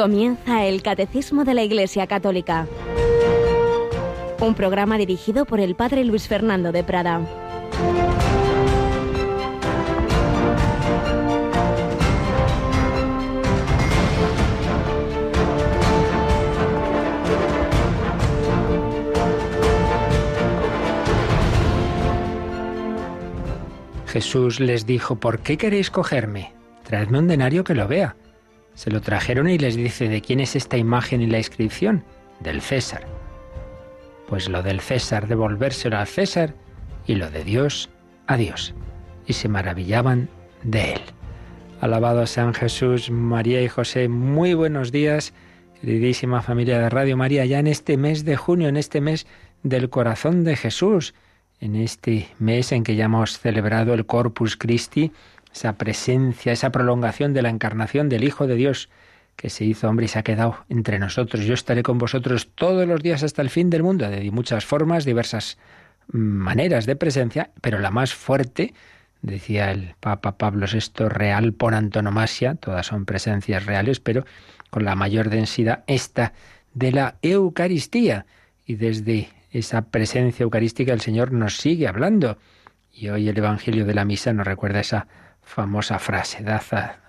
Comienza el Catecismo de la Iglesia Católica, un programa dirigido por el Padre Luis Fernando de Prada. Jesús les dijo, ¿por qué queréis cogerme? Traedme un denario que lo vea. Se lo trajeron y les dice, ¿de quién es esta imagen y la inscripción? Del César. Pues lo del César devolvérselo al César y lo de Dios a Dios. Y se maravillaban de él. Alabado San Jesús, María y José, muy buenos días, queridísima familia de Radio María, ya en este mes de junio, en este mes del corazón de Jesús en este mes en que ya hemos celebrado el Corpus Christi, esa presencia, esa prolongación de la encarnación del Hijo de Dios que se hizo hombre y se ha quedado entre nosotros. Yo estaré con vosotros todos los días hasta el fin del mundo, de muchas formas, diversas maneras de presencia, pero la más fuerte, decía el Papa Pablo VI, real por antonomasia, todas son presencias reales, pero con la mayor densidad, esta de la Eucaristía. Y desde esa presencia eucarística, el Señor nos sigue hablando. Y hoy el Evangelio de la Misa nos recuerda esa famosa frase, dad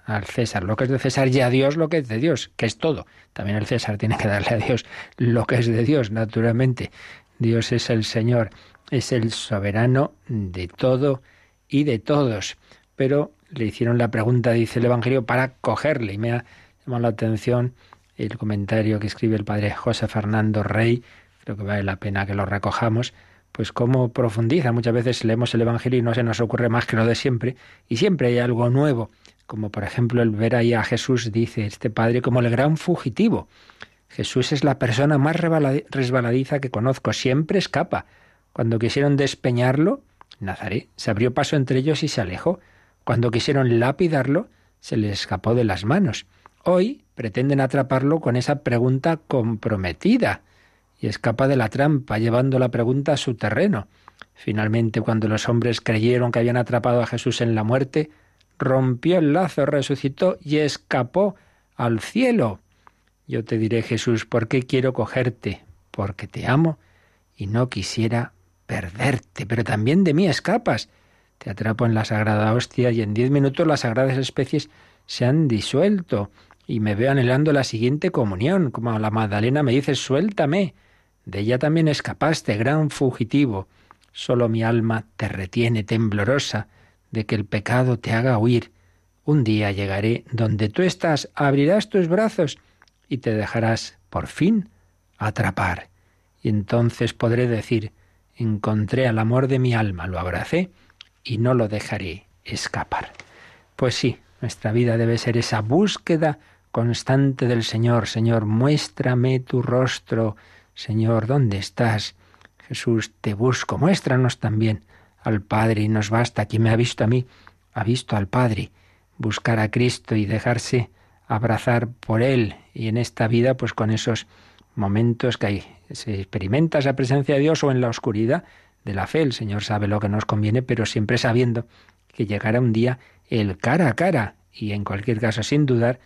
al César lo que es de César y a Dios lo que es de Dios, que es todo. También el César tiene que darle a Dios lo que es de Dios, naturalmente. Dios es el Señor, es el soberano de todo y de todos. Pero le hicieron la pregunta, dice el Evangelio, para cogerle. Y me ha llamado la atención el comentario que escribe el padre José Fernando Rey creo que vale la pena que lo recojamos, pues cómo profundiza. Muchas veces leemos el Evangelio y no se nos ocurre más que lo de siempre, y siempre hay algo nuevo, como por ejemplo el ver ahí a Jesús, dice este Padre, como el gran fugitivo. Jesús es la persona más resbaladiza que conozco, siempre escapa. Cuando quisieron despeñarlo, Nazaret se abrió paso entre ellos y se alejó. Cuando quisieron lapidarlo, se le escapó de las manos. Hoy pretenden atraparlo con esa pregunta comprometida y escapa de la trampa, llevando la pregunta a su terreno. Finalmente, cuando los hombres creyeron que habían atrapado a Jesús en la muerte, rompió el lazo, resucitó y escapó al cielo. Yo te diré, Jesús, ¿por qué quiero cogerte? Porque te amo y no quisiera perderte, pero también de mí escapas. Te atrapo en la sagrada hostia y en diez minutos las sagradas especies se han disuelto y me veo anhelando la siguiente comunión, como la Magdalena me dice, suéltame. De ella también escapaste, gran fugitivo. Solo mi alma te retiene temblorosa de que el pecado te haga huir. Un día llegaré donde tú estás, abrirás tus brazos y te dejarás por fin atrapar. Y entonces podré decir, encontré al amor de mi alma, lo abracé y no lo dejaré escapar. Pues sí, nuestra vida debe ser esa búsqueda constante del Señor. Señor, muéstrame tu rostro, Señor, ¿dónde estás? Jesús, te busco. Muéstranos también al Padre y nos basta. Quien me ha visto a mí, ha visto al Padre. Buscar a Cristo y dejarse abrazar por Él. Y en esta vida, pues con esos momentos que hay, se experimenta esa presencia de Dios o en la oscuridad de la fe. El Señor sabe lo que nos conviene, pero siempre sabiendo que llegará un día el cara a cara y en cualquier caso sin dudar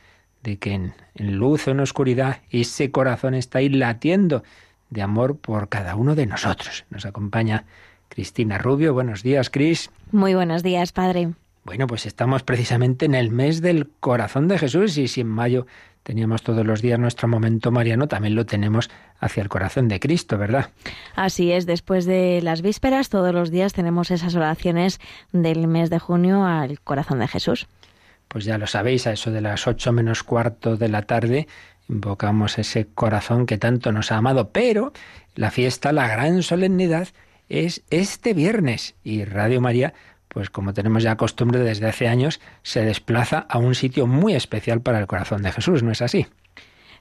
de que en, luz o en oscuridad ese corazón está ahí latiendo de amor por cada uno de nosotros. Nos acompaña Cristina Rubio. Buenos días, Cris. Muy buenos días, Padre. Bueno, pues estamos precisamente en el mes del corazón de Jesús y si en mayo teníamos todos los días nuestro momento mariano, también lo tenemos hacia el corazón de Cristo, ¿verdad? Así es, después de las vísperas, todos los días tenemos esas oraciones del mes de junio al corazón de Jesús pues ya lo sabéis, a eso de las ocho menos cuarto de la tarde, invocamos ese corazón que tanto nos ha amado, pero la fiesta, la gran solemnidad, es este viernes y Radio María, pues como tenemos ya costumbre desde hace años, se desplaza a un sitio muy especial para el corazón de Jesús, ¿no es así?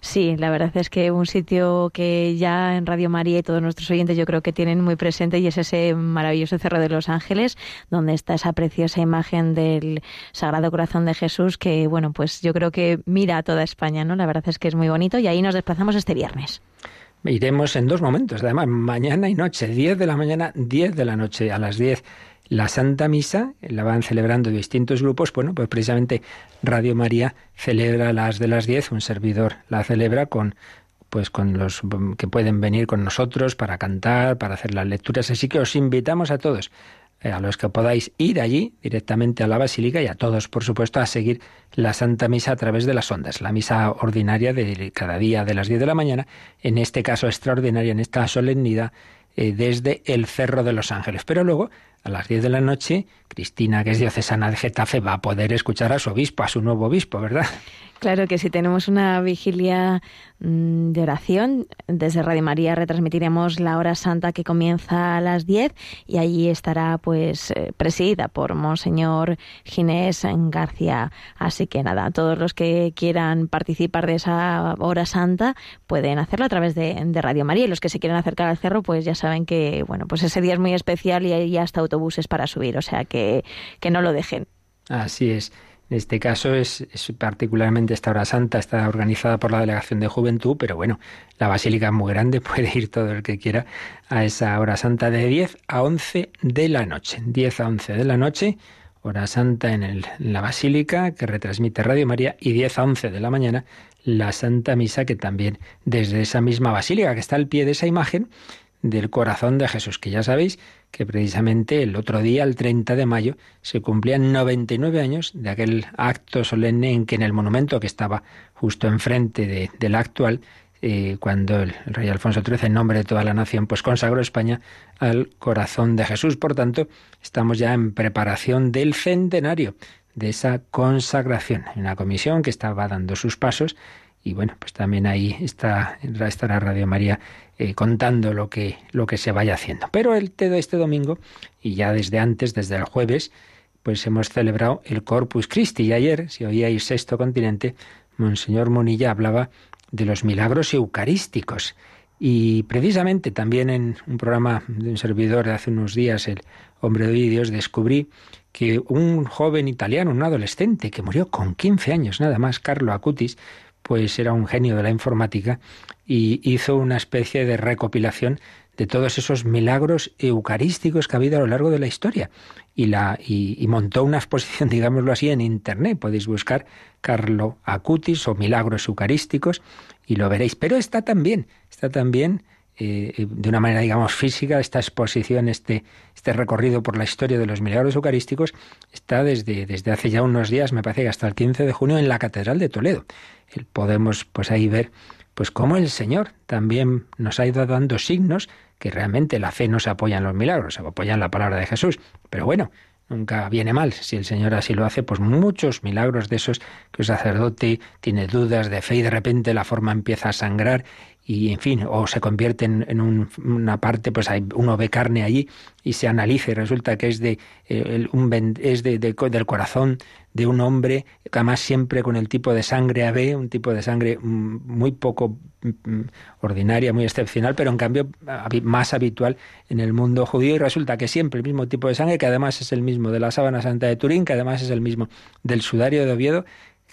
Sí, la verdad es que un sitio que ya en Radio María y todos nuestros oyentes yo creo que tienen muy presente y es ese maravilloso Cerro de los Ángeles, donde está esa preciosa imagen del Sagrado Corazón de Jesús que, bueno, pues yo creo que mira a toda España, ¿no? La verdad es que es muy bonito y ahí nos desplazamos este viernes. Iremos en dos momentos, además, mañana y noche, 10 de la mañana, 10 de la noche. A las 10 la Santa Misa, la van celebrando distintos grupos, bueno, pues precisamente Radio María celebra las de las 10, un servidor la celebra con pues con los que pueden venir con nosotros para cantar, para hacer las lecturas, así que os invitamos a todos eh, a los que podáis ir allí directamente a la basílica y a todos, por supuesto, a seguir la Santa Misa a través de las ondas, la misa ordinaria de cada día de las 10 de la mañana, en este caso extraordinaria, en esta solemnidad, eh, desde el Cerro de los Ángeles. Pero luego a las 10 de la noche, Cristina, que es diocesana de Getafe, va a poder escuchar a su obispo, a su nuevo obispo, ¿verdad? Claro que sí, tenemos una vigilia mm, de oración. Desde Radio María retransmitiremos la hora santa que comienza a las 10 y allí estará pues eh, presidida por Monseñor Ginés García. Así que nada, todos los que quieran participar de esa hora santa pueden hacerlo a través de, Radio María y los que se quieran acercar al cerro pues ya saben que bueno, pues ese día es muy especial y hay hasta autobuses para subir, o sea que, que no lo dejen. Así es. En este caso es, particularmente esta hora santa, está organizada por la Delegación de Juventud, pero bueno, la basílica es muy grande, puede ir todo el que quiera a esa hora santa de 10 a 11 de la noche. 10 a 11 de la noche, hora santa en, en la basílica que retransmite Radio María y 10 a 11 de la mañana la Santa Misa que también desde esa misma basílica que está al pie de esa imagen del corazón de Jesús, que ya sabéis que precisamente el otro día, el 30 de mayo, se cumplían 99 años de aquel acto solemne en que en el monumento que estaba justo enfrente del actual, eh, cuando el, rey Alfonso XIII, en nombre de toda la nación, pues consagró España al corazón de Jesús. Por tanto, estamos ya en preparación del centenario de esa consagración. Una comisión que estaba dando sus pasos y bueno, pues también ahí está, estará Radio María eh, contando lo que, lo que se vaya haciendo. Pero el, este domingo, y ya desde antes, desde el jueves, pues hemos celebrado el Corpus Christi. Y ayer, si oíais Sexto Continente, Monseñor Monilla hablaba de los milagros eucarísticos. Y precisamente también en un programa de un servidor de hace unos días, el Hombre de Dios, descubrí que un joven italiano, un adolescente que murió con 15 años nada más, Carlo Acutis, pues era un genio de la informática y hizo una especie de recopilación de todos esos milagros eucarísticos que ha habido a lo largo de la historia. Y, la, y, montó una exposición, digámoslo así, en Internet. Podéis buscar Carlo Acutis o milagros eucarísticos y lo veréis. Pero está también, está también eh, de una manera, digamos, física, esta exposición, este, este recorrido por la historia de los milagros eucarísticos, está desde, desde hace ya unos días, me parece que hasta el 15 de junio, en la Catedral de Toledo. Podemos pues ahí ver pues cómo el Señor también nos ha ido dando signos que realmente la fe no se apoya en los milagros, se apoya en la palabra de Jesús. Pero bueno, nunca viene mal. Si el Señor así lo hace, pues muchos milagros de esos que un sacerdote tiene dudas de fe y de repente la forma empieza a sangrar y en fin, o se convierte en, una parte, pues hay, uno ve carne allí y se analiza y resulta que es de eh, un, es de, del corazón de un hombre, además siempre con el tipo de sangre AB, un tipo de sangre mm, muy poco mm, ordinaria, muy excepcional, pero en cambio más habitual en el mundo judío y resulta que siempre el mismo tipo de sangre, que además es el mismo de la sábana santa de Turín, que además es el mismo del sudario de Oviedo,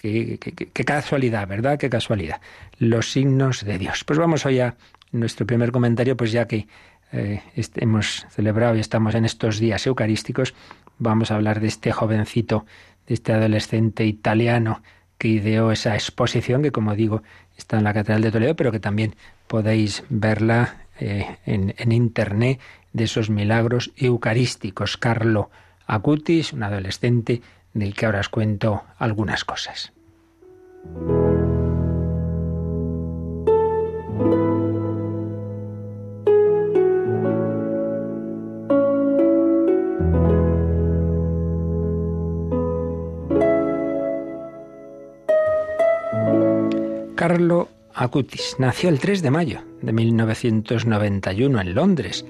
Qué, casualidad, ¿verdad? Qué casualidad. Los signos de Dios. Pues vamos hoy a nuestro primer comentario, pues ya que eh, hemos celebrado y estamos en estos días eucarísticos, vamos a hablar de este jovencito, de este adolescente italiano que ideó esa exposición, que como digo, está en la Catedral de Toledo, pero que también podéis verla eh, en, en internet, de esos milagros eucarísticos. Carlo Acutis, un adolescente del que ahora os cuento algunas cosas. Carlo Acutis nació el 3 de mayo de 1991 en Londres,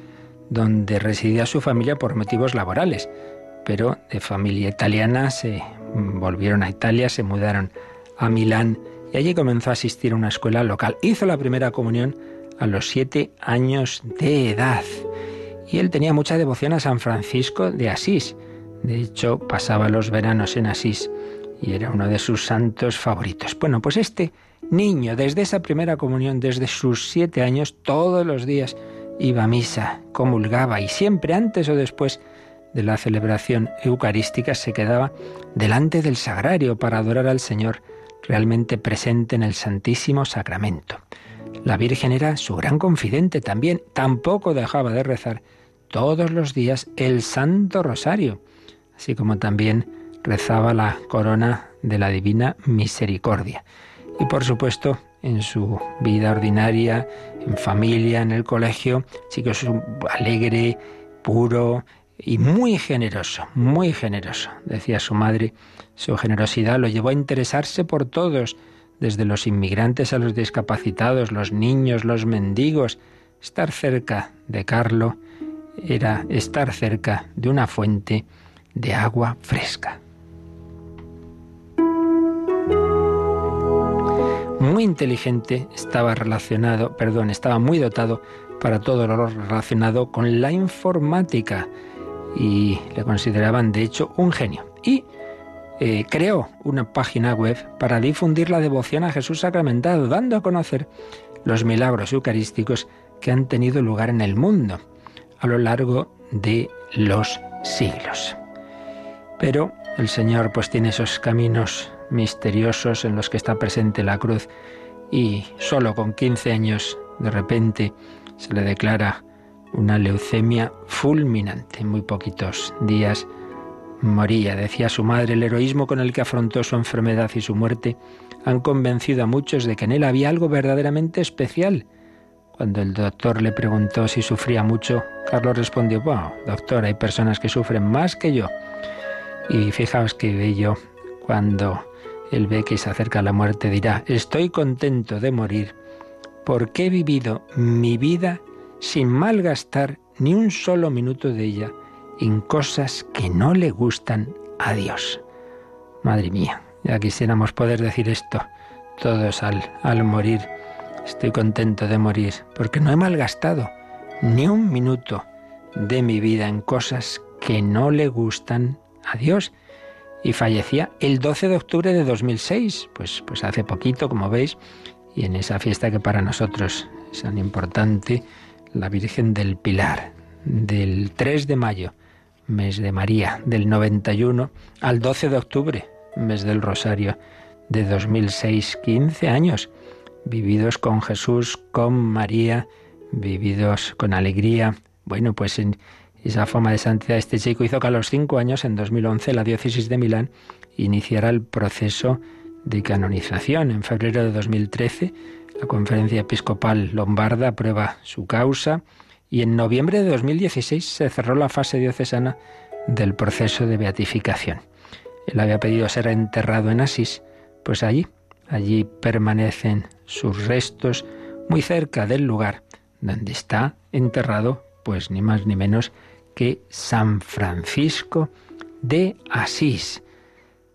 donde residía su familia por motivos laborales pero de familia italiana se volvieron a Italia, se mudaron a Milán y allí comenzó a asistir a una escuela local. Hizo la primera comunión a los siete años de edad y él tenía mucha devoción a San Francisco de Asís. De hecho, pasaba los veranos en Asís y era uno de sus santos favoritos. Bueno, pues este niño, desde esa primera comunión, desde sus siete años, todos los días iba a misa, comulgaba y siempre antes o después de la celebración eucarística se quedaba delante del sagrario para adorar al Señor realmente presente en el Santísimo Sacramento. La Virgen era su gran confidente también, tampoco dejaba de rezar todos los días el Santo Rosario, así como también rezaba la corona de la Divina Misericordia. Y por supuesto, en su vida ordinaria, en familia, en el colegio, chicos, alegre, puro, y muy generoso, muy generoso. Decía su madre, su generosidad lo llevó a interesarse por todos, desde los inmigrantes a los discapacitados, los niños, los mendigos. Estar cerca de Carlo era estar cerca de una fuente de agua fresca. Muy inteligente, estaba relacionado, perdón, estaba muy dotado para todo lo relacionado con la informática y le consideraban de hecho un genio. Y eh, creó una página web para difundir la devoción a Jesús sacramentado, dando a conocer los milagros eucarísticos que han tenido lugar en el mundo a lo largo de los siglos. Pero el Señor pues tiene esos caminos misteriosos en los que está presente la cruz y solo con 15 años de repente se le declara una leucemia fulminante. En muy poquitos días moría. Decía su madre, el heroísmo con el que afrontó su enfermedad y su muerte han convencido a muchos de que en él había algo verdaderamente especial. Cuando el doctor le preguntó si sufría mucho, Carlos respondió, bueno, doctor, hay personas que sufren más que yo. Y fijaos que bello, cuando él ve que se acerca la muerte, dirá, estoy contento de morir porque he vivido mi vida sin malgastar ni un solo minuto de ella en cosas que no le gustan a Dios. Madre mía, ya quisiéramos poder decir esto todos al, al morir. Estoy contento de morir porque no he malgastado ni un minuto de mi vida en cosas que no le gustan a Dios. Y fallecía el 12 de octubre de 2006, pues, pues hace poquito, como veis, y en esa fiesta que para nosotros es tan importante, la Virgen del Pilar, del 3 de mayo, mes de María, del 91 al 12 de octubre, mes del Rosario, de 2006, 15 años, vividos con Jesús, con María, vividos con alegría. Bueno, pues en esa fama de santidad este chico hizo que a los cinco años, en 2011, la diócesis de Milán iniciara el proceso de canonización. En febrero de 2013, la Conferencia Episcopal Lombarda aprueba su causa y en noviembre de 2016 se cerró la fase diocesana del proceso de beatificación. Él había pedido ser enterrado en Asís, pues allí, allí permanecen sus restos muy cerca del lugar donde está enterrado, pues ni más ni menos que San Francisco de Asís.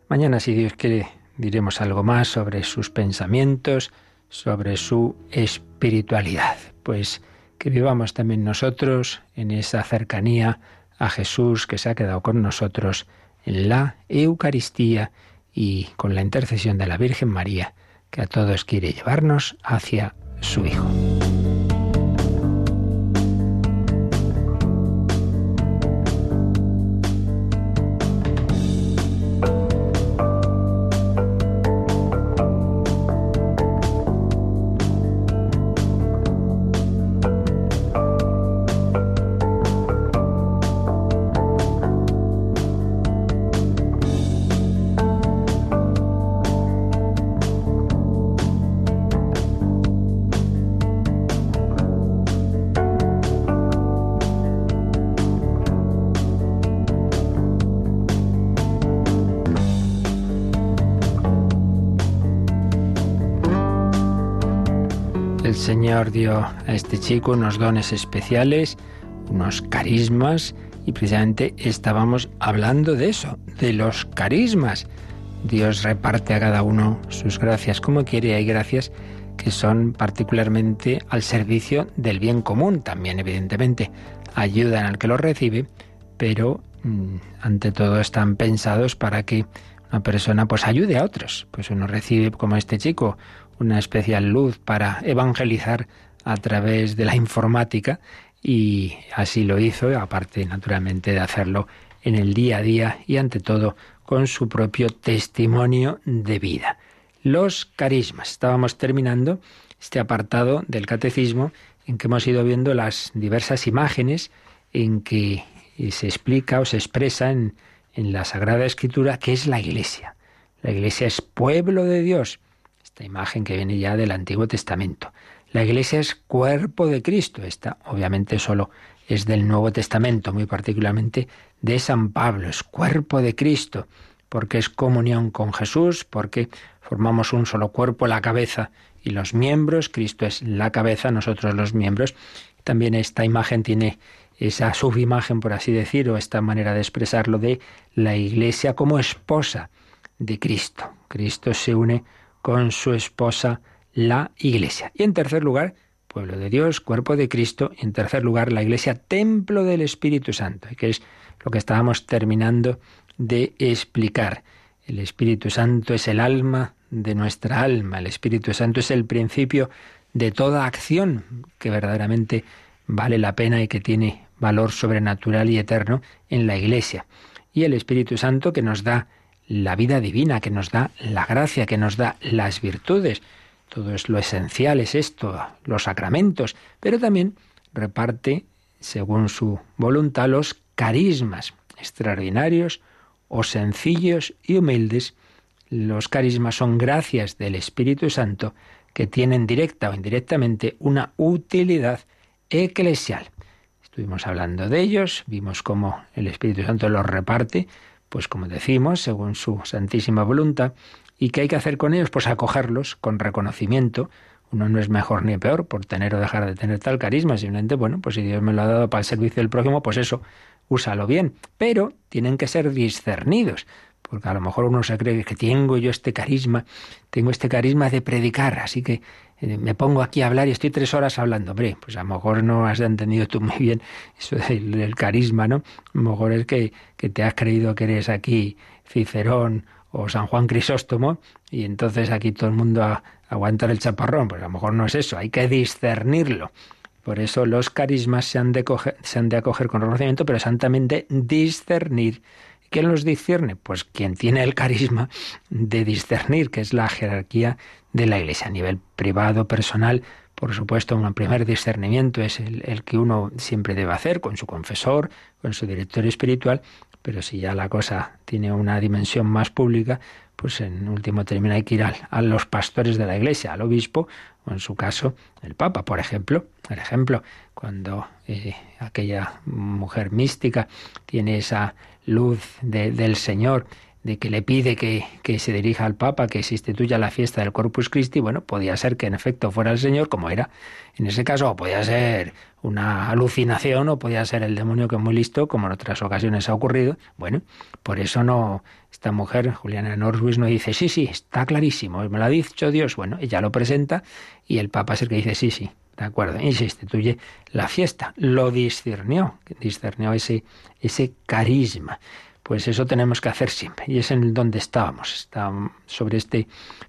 Mañana, si Dios quiere, diremos algo más sobre sus pensamientos, sobre su espiritualidad. Pues que vivamos también nosotros en esa cercanía a Jesús que se ha quedado con nosotros en la Eucaristía y con la intercesión de la Virgen María, que a todos quiere llevarnos hacia su Hijo. Señor dio a este chico unos dones especiales, unos carismas, y precisamente estábamos hablando de eso, de los carismas. Dios reparte a cada uno sus gracias como quiere. Hay gracias que son particularmente al servicio del bien común. También, evidentemente, ayudan al que los recibe, pero mm, ante todo están pensados para que una persona pues ayude a otros. Pues uno recibe, como este chico, una especial luz para evangelizar a través de la informática y así lo hizo, aparte naturalmente de hacerlo en el día a día y ante todo con su propio testimonio de vida. Los carismas. Estábamos terminando este apartado del catecismo en que hemos ido viendo las diversas imágenes en que se explica o se expresa en, en la Sagrada Escritura qué es la Iglesia. La Iglesia es pueblo de Dios. Esta imagen que viene ya del Antiguo Testamento. La Iglesia es cuerpo de Cristo. Esta obviamente solo es del Nuevo Testamento, muy particularmente de San Pablo. Es cuerpo de Cristo, porque es comunión con Jesús, porque formamos un solo cuerpo, la cabeza y los miembros. Cristo es la cabeza, nosotros los miembros. También esta imagen tiene esa subimagen, por así decir, o esta manera de expresarlo de la Iglesia como esposa de Cristo. Cristo se une con su esposa, la Iglesia. Y en tercer lugar, pueblo de Dios, cuerpo de Cristo. Y en tercer lugar, la Iglesia, templo del Espíritu Santo, que es lo que estábamos terminando de explicar. El Espíritu Santo es el alma de nuestra alma. El Espíritu Santo es el principio de toda acción que verdaderamente vale la pena y que tiene valor sobrenatural y eterno en la Iglesia. Y el Espíritu Santo que nos da la vida divina, que nos da la gracia, que nos da las virtudes. Todo es lo esencial, es esto, los sacramentos, pero también reparte, según su voluntad, los carismas extraordinarios o sencillos y humildes. Los carismas son gracias del Espíritu Santo que tienen directa o indirectamente una utilidad eclesial. Estuvimos hablando de ellos, vimos cómo el Espíritu Santo los reparte, pues como decimos, según su santísima voluntad, y qué hay que hacer con ellos, pues acogerlos con reconocimiento. Uno no es mejor ni peor por tener o dejar de tener tal carisma, simplemente, bueno, pues si Dios me lo ha dado para el servicio del prójimo, pues eso, úsalo bien. Pero tienen que ser discernidos, porque a lo mejor uno se cree que tengo yo este carisma, tengo este carisma de predicar, así que me pongo aquí a hablar y estoy tres horas hablando. Hombre, pues a lo mejor no has entendido tú muy bien eso del, carisma, ¿no? A lo mejor es que, que te has creído que eres aquí Cicerón o San Juan Crisóstomo y entonces aquí todo el mundo a, aguantar el chaparrón. Pues a lo mejor no es eso, hay que discernirlo. Por eso los carismas se han de, se han de acoger con reconocimiento, pero santamente discernir. ¿Quién los discierne? Pues quien tiene el carisma de discernir, que es la jerarquía de la Iglesia a nivel privado, personal. Por supuesto, un primer discernimiento es el, que uno siempre debe hacer con su confesor, con su director espiritual, pero si ya la cosa tiene una dimensión más pública, pues en último término hay que ir a, los pastores de la Iglesia, al obispo, o en su caso, el Papa, por ejemplo. Por ejemplo, cuando eh, aquella mujer mística tiene esa luz del Señor de que le pide que, que, se dirija al Papa, que se instituya la fiesta del Corpus Christi, bueno, podía ser que en efecto fuera el Señor, como era en ese caso, podía ser una alucinación, o podía ser el demonio que es muy listo, como en otras ocasiones ha ocurrido. Bueno, por eso no, esta mujer, Juliana Norwis, no dice, sí, sí, está clarísimo, me lo ha dicho Dios. Bueno, ella lo presenta y el Papa es el que dice, sí, sí, de acuerdo, y se instituye la fiesta. Lo discernió, discernió ese, ese carisma. Pues eso tenemos que hacer siempre. Y es en donde estábamos. Está sobre este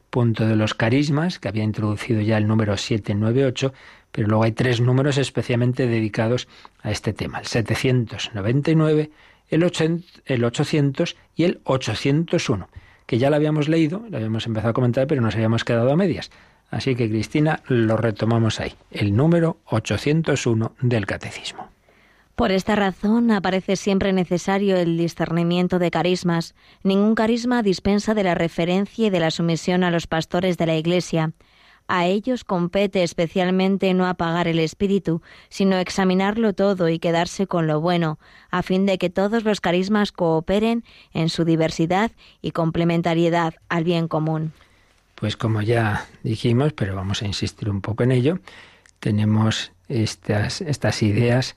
punto de los carismas, que había introducido ya el número 798, pero luego hay tres números especialmente dedicados a este tema. El 799, el, 800 y el 801, que ya lo habíamos leído, lo habíamos empezado a comentar, pero nos habíamos quedado a medias. Así que, Cristina, lo retomamos ahí, el número 801 del Catecismo. Por esta razón aparece siempre necesario el discernimiento de carismas. Ningún carisma dispensa de la referencia y de la sumisión a los pastores de la Iglesia. A ellos compete especialmente no apagar el espíritu, sino examinarlo todo y quedarse con lo bueno, a fin de que todos los carismas cooperen en su diversidad y complementariedad al bien común. Pues como ya dijimos, pero vamos a insistir un poco en ello, tenemos estas, estas ideas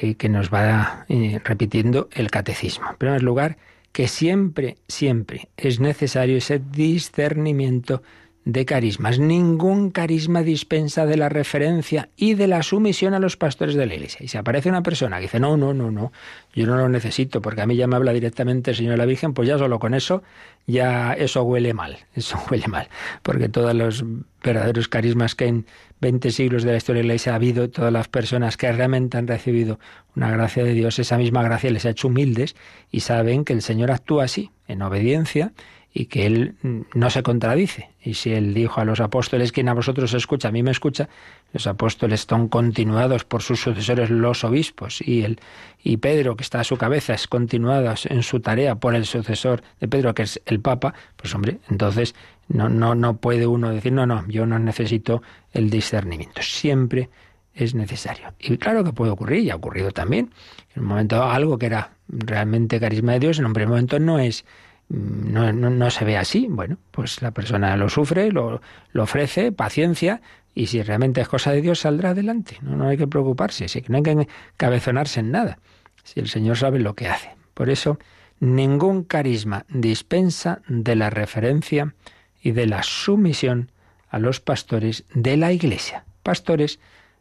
eh, que nos va eh, repitiendo el catecismo. En primer lugar, que siempre, siempre es necesario ese discernimiento de carismas. Ningún carisma dispensa de la referencia y de la sumisión a los pastores de la iglesia. Y si aparece una persona que dice, no, no, no, no, yo no lo necesito porque a mí ya me habla directamente el Señor de la Virgen, pues ya solo con eso, ya eso huele mal, eso huele mal. Porque todos los verdaderos carismas que en 20 siglos de la historia de la iglesia ha habido, todas las personas que realmente han recibido una gracia de Dios, esa misma gracia les ha hecho humildes y saben que el Señor actúa así, en obediencia y que Él no se contradice. Y si Él dijo a los apóstoles, quien a vosotros escucha, a mí me escucha, los apóstoles son continuados por sus sucesores los obispos y, el, y Pedro, que está a su cabeza, es continuado en su tarea por el sucesor de Pedro, que es el Papa, pues hombre, entonces no, no, no puede uno decir, no, no, yo no necesito el discernimiento. Siempre es necesario. Y claro que puede ocurrir, y ha ocurrido también. En un momento algo que era realmente carisma de Dios, en un primer momento no es no, no, se ve así, bueno, pues la persona lo sufre, lo, lo, ofrece, paciencia, y si realmente es cosa de Dios, saldrá adelante. No, no hay que preocuparse, no hay que cabezonarse en nada, si el Señor sabe lo que hace. Por eso, ningún carisma dispensa de la referencia y de la sumisión a los pastores de la Iglesia. Pastores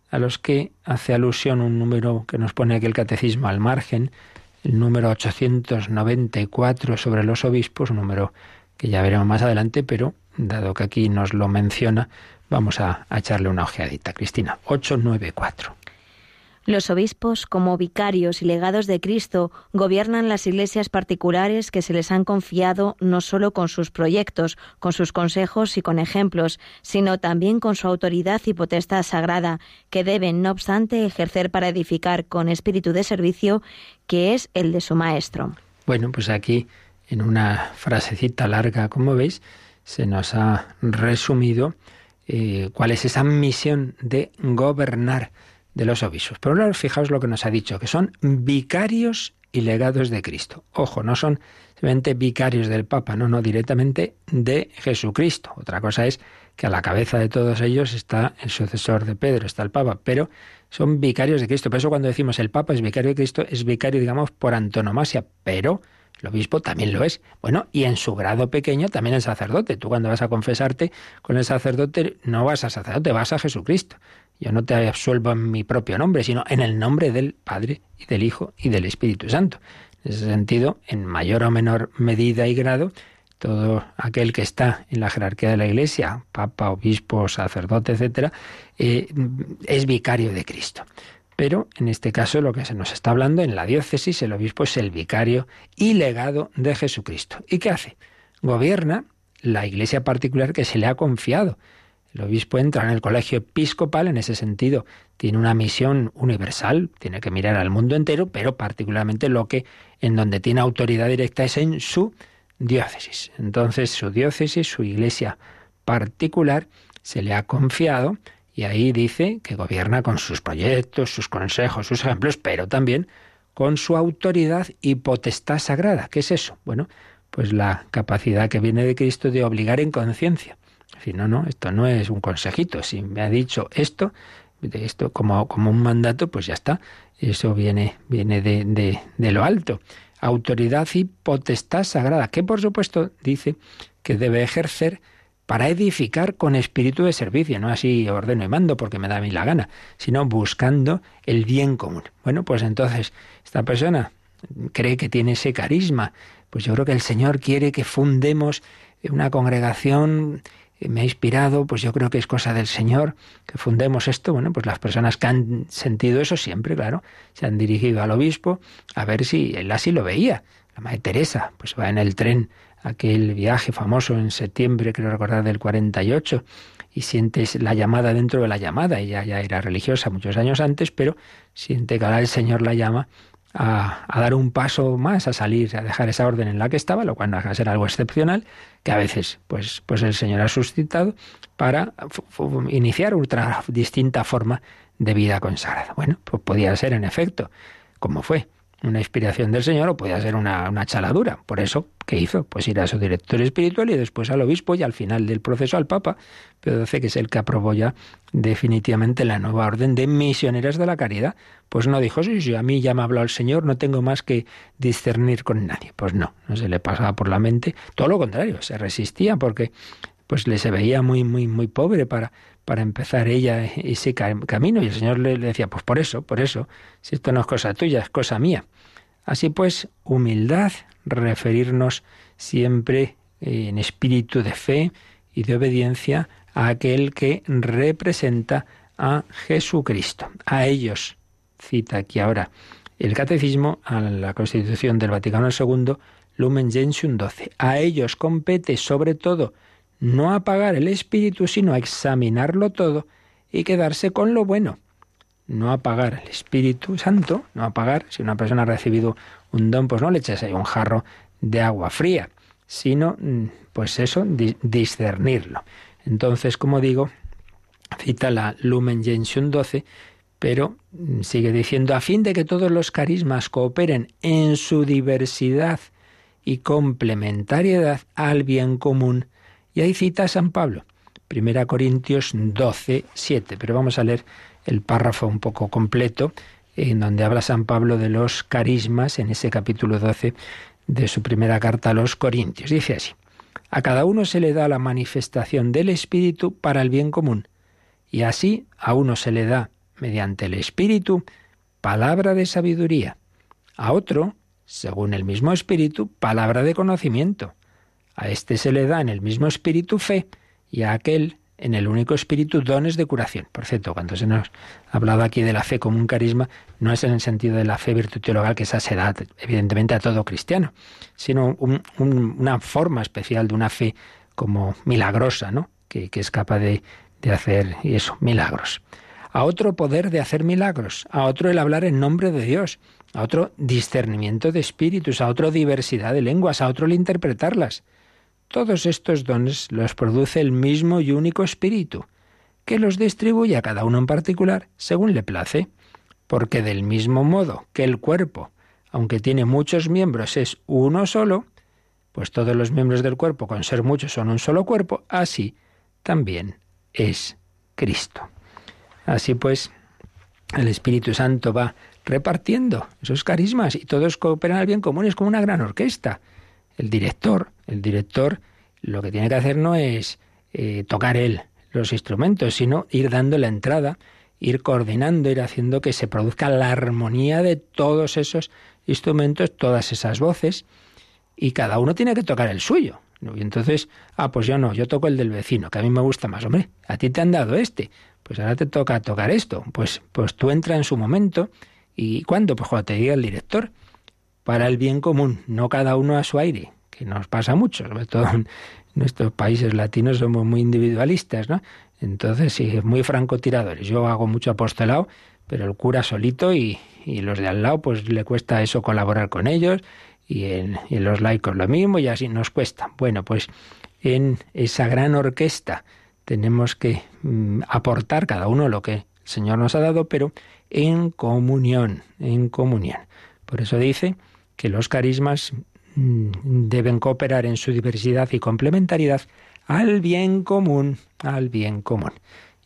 a los que hace alusión un número que nos pone aquí el catecismo al margen, el número 894 sobre los obispos, un número que ya veremos más adelante, pero dado que aquí nos lo menciona, vamos a, a echarle una ojeadita. Cristina, 894. Los obispos, como vicarios y legados de Cristo, gobiernan las iglesias particulares que se les han confiado no solo con sus proyectos, con sus consejos y con ejemplos, sino también con su autoridad y potestad sagrada, que deben, no obstante, ejercer para edificar con espíritu de servicio, que es el de su Maestro. Bueno, pues aquí, en una frasecita larga, como veis, se nos ha resumido eh, cuál es esa misión de gobernar de los obispos. Pero ahora fijaos lo que nos ha dicho, que son vicarios y legados de Cristo. Ojo, no son simplemente vicarios del Papa, no, no, directamente de Jesucristo. Otra cosa es que a la cabeza de todos ellos está el sucesor de Pedro, está el Papa, pero son vicarios de Cristo. Por eso cuando decimos el Papa es vicario de Cristo, es vicario, digamos, por antonomasia, pero el obispo también lo es. Bueno, y en su grado pequeño también el sacerdote. Tú cuando vas a confesarte con el sacerdote no vas a sacerdote, vas a Jesucristo. Yo no te absuelvo en mi propio nombre, sino en el nombre del Padre y del Hijo y del Espíritu Santo. En ese sentido, en mayor o menor medida y grado, todo aquel que está en la jerarquía de la Iglesia, papa, obispo, sacerdote, etcétera, eh, es vicario de Cristo. Pero en este caso lo que se nos está hablando en la diócesis, el obispo es el vicario y legado de Jesucristo. ¿Y qué hace? Gobierna la iglesia particular que se le ha confiado. El obispo entra en el colegio episcopal, en ese sentido, tiene una misión universal, tiene que mirar al mundo entero, pero particularmente lo que en donde tiene autoridad directa es en su diócesis. Entonces, su diócesis, su iglesia particular, se le ha confiado y ahí dice que gobierna con sus proyectos, sus consejos, sus ejemplos, pero también con su autoridad y potestad sagrada. ¿Qué es eso? Bueno, pues la capacidad que viene de Cristo de obligar en conciencia. Fin, no, no, esto no es un consejito. Si me ha dicho esto, de esto como, como un mandato, pues ya está. Eso viene, viene de, de, de lo alto. Autoridad y potestad sagrada, que por supuesto dice que debe ejercer para edificar con espíritu de servicio, no así ordeno y mando porque me da a mí la gana, sino buscando el bien común. Bueno, pues entonces esta persona cree que tiene ese carisma, pues yo creo que el Señor quiere que fundemos una congregación me ha inspirado, pues yo creo que es cosa del Señor que fundemos esto. Bueno, pues las personas que han sentido eso siempre, claro, se han dirigido al obispo a ver si él así lo veía. La Madre Teresa, pues va en el tren, aquel viaje famoso en septiembre, creo recordar, del 48, y sientes la llamada dentro de la llamada. Ella ya era religiosa muchos años antes, pero siente que ahora el Señor la llama a, dar un paso más, a salir, a dejar esa orden en la que estaba, lo cual no de ser algo excepcional, que a veces pues, pues el Señor ha suscitado para iniciar otra distinta forma de vida consagrada. Bueno, pues podía ser en efecto, como fue una inspiración del Señor o podía ser una, una, chaladura. Por eso, ¿qué hizo? Pues ir a su director espiritual y después al obispo y al final del proceso al Papa, Pedro XII, que es el que aprobó ya definitivamente la nueva orden de misioneras de la caridad. Pues no dijo, sí, sí, a mí ya me ha hablado el Señor, no tengo más que discernir con nadie. Pues no, no se le pasaba por la mente. Todo lo contrario, se resistía porque pues le se veía muy, muy, muy pobre para, para empezar ella ese camino. Y el Señor le, decía, pues por eso, por eso, si esto no es cosa tuya, es cosa mía. Así pues, humildad, referirnos siempre en espíritu de fe y de obediencia a aquel que representa a Jesucristo. A ellos, cita aquí ahora el Catecismo, a la Constitución del Vaticano II, Lumen Gentium 12. A ellos compete sobre todo no apagar el espíritu, sino examinarlo todo y quedarse con lo bueno. No apagar el Espíritu Santo, no apagar, si una persona ha recibido un don, pues no le eches ahí un jarro de agua fría, sino, mm, pues eso, discernirlo. Entonces, como digo, cita la Lumen Gentium 12, pero mm, sigue diciendo, a fin de que todos los carismas cooperen en su diversidad y complementariedad al bien común, y ahí cita a San Pablo, 1 Corintios 12, 7. Pero vamos a leer el párrafo un poco completo, en donde habla San Pablo de los carismas, en ese capítulo 12 de su primera carta a los Corintios. Dice así, a cada uno se le da la manifestación del Espíritu para el bien común, y así a uno se le da, mediante el Espíritu, palabra de sabiduría, a otro, según el mismo Espíritu, palabra de conocimiento, a este se le da en el mismo espíritu fe y a aquel en el único espíritu dones de curación. Por cierto, cuando se nos ha hablado aquí de la fe como un carisma, no es en el sentido de la fe virtud teologal que esa se da evidentemente a todo cristiano, sino una forma especial de una fe como milagrosa, ¿no? Que, es capaz de, hacer eso, milagros. A otro poder de hacer milagros, a otro el hablar en nombre de Dios, a otro discernimiento de espíritus, a otro diversidad de lenguas, a otro el interpretarlas todos estos dones los produce el mismo y único Espíritu, que los distribuye a cada uno en particular según le place, porque del mismo modo que el cuerpo, aunque tiene muchos miembros, es uno solo, pues todos los miembros del cuerpo, con ser muchos, son un solo cuerpo, así también es Cristo. Así pues, el Espíritu Santo va repartiendo esos carismas y todos cooperan al bien común, es como una gran orquesta. El director, el director lo que tiene que hacer no es eh, tocar él los instrumentos, sino ir dando la entrada, ir coordinando, ir haciendo que se produzca la armonía de todos esos instrumentos, todas esas voces, y cada uno tiene que tocar el suyo. Y entonces, ah, pues yo no, yo toco el del vecino, que a mí me gusta más. Hombre, a ti te han dado este, pues ahora te toca tocar esto. Pues, pues tú entra en su momento. ¿Y cuándo? Pues cuando te diga el director para el bien común, no cada uno a su aire, que nos pasa mucho, sobre todo en nuestros países latinos somos muy individualistas, ¿no? Entonces, sí, muy francotiradores. Yo hago mucho apostolado, pero el cura solito y, los de al lado, pues le cuesta eso colaborar con ellos, y en, y los laicos lo mismo, y así nos cuesta. Bueno, pues en esa gran orquesta tenemos que mm, aportar cada uno lo que el Señor nos ha dado, pero en comunión, en comunión. Por eso dice que los carismas deben cooperar en su diversidad y complementariedad al bien común, al bien común.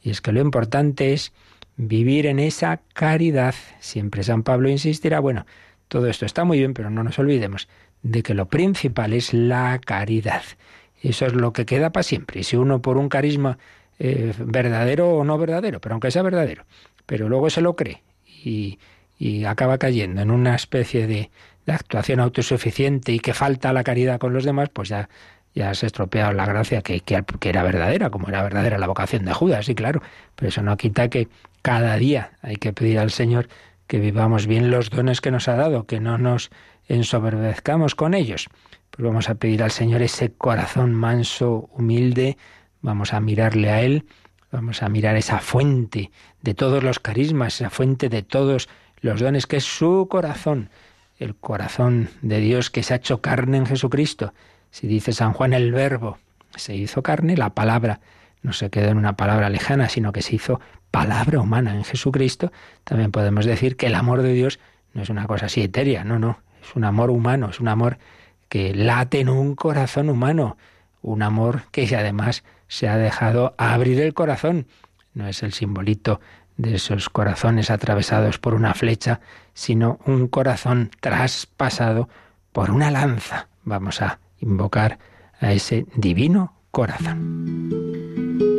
Y es que lo importante es vivir en esa caridad. Siempre San Pablo insistirá, bueno, todo esto está muy bien, pero no nos olvidemos de que lo principal es la caridad. Eso es lo que queda para siempre. Y si uno por un carisma eh, verdadero o no verdadero, pero aunque sea verdadero, pero luego se lo cree y, y acaba cayendo en una especie de, de actuación autosuficiente y que falta la caridad con los demás, pues ya, ya se estropeado la gracia que, que, era verdadera, como era verdadera la vocación de Judas, sí, claro. Pero eso no quita que cada día hay que pedir al Señor que vivamos bien los dones que nos ha dado, que no nos ensoberbezcamos con ellos. Pues vamos a pedir al Señor ese corazón manso, humilde, vamos a mirarle a Él, vamos a mirar esa fuente de todos los carismas, esa fuente de todos los dones, que es su corazón el corazón de Dios que se ha hecho carne en Jesucristo. Si dice San Juan el verbo se hizo carne, la palabra no se quedó en una palabra lejana, sino que se hizo palabra humana en Jesucristo, también podemos decir que el amor de Dios no es una cosa así etérea, no, no, es un amor humano, es un amor que late en un corazón humano, un amor que además se ha dejado abrir el corazón, no es el simbolito de esos corazones atravesados por una flecha, sino un corazón traspasado por una lanza. Vamos a invocar a ese divino corazón.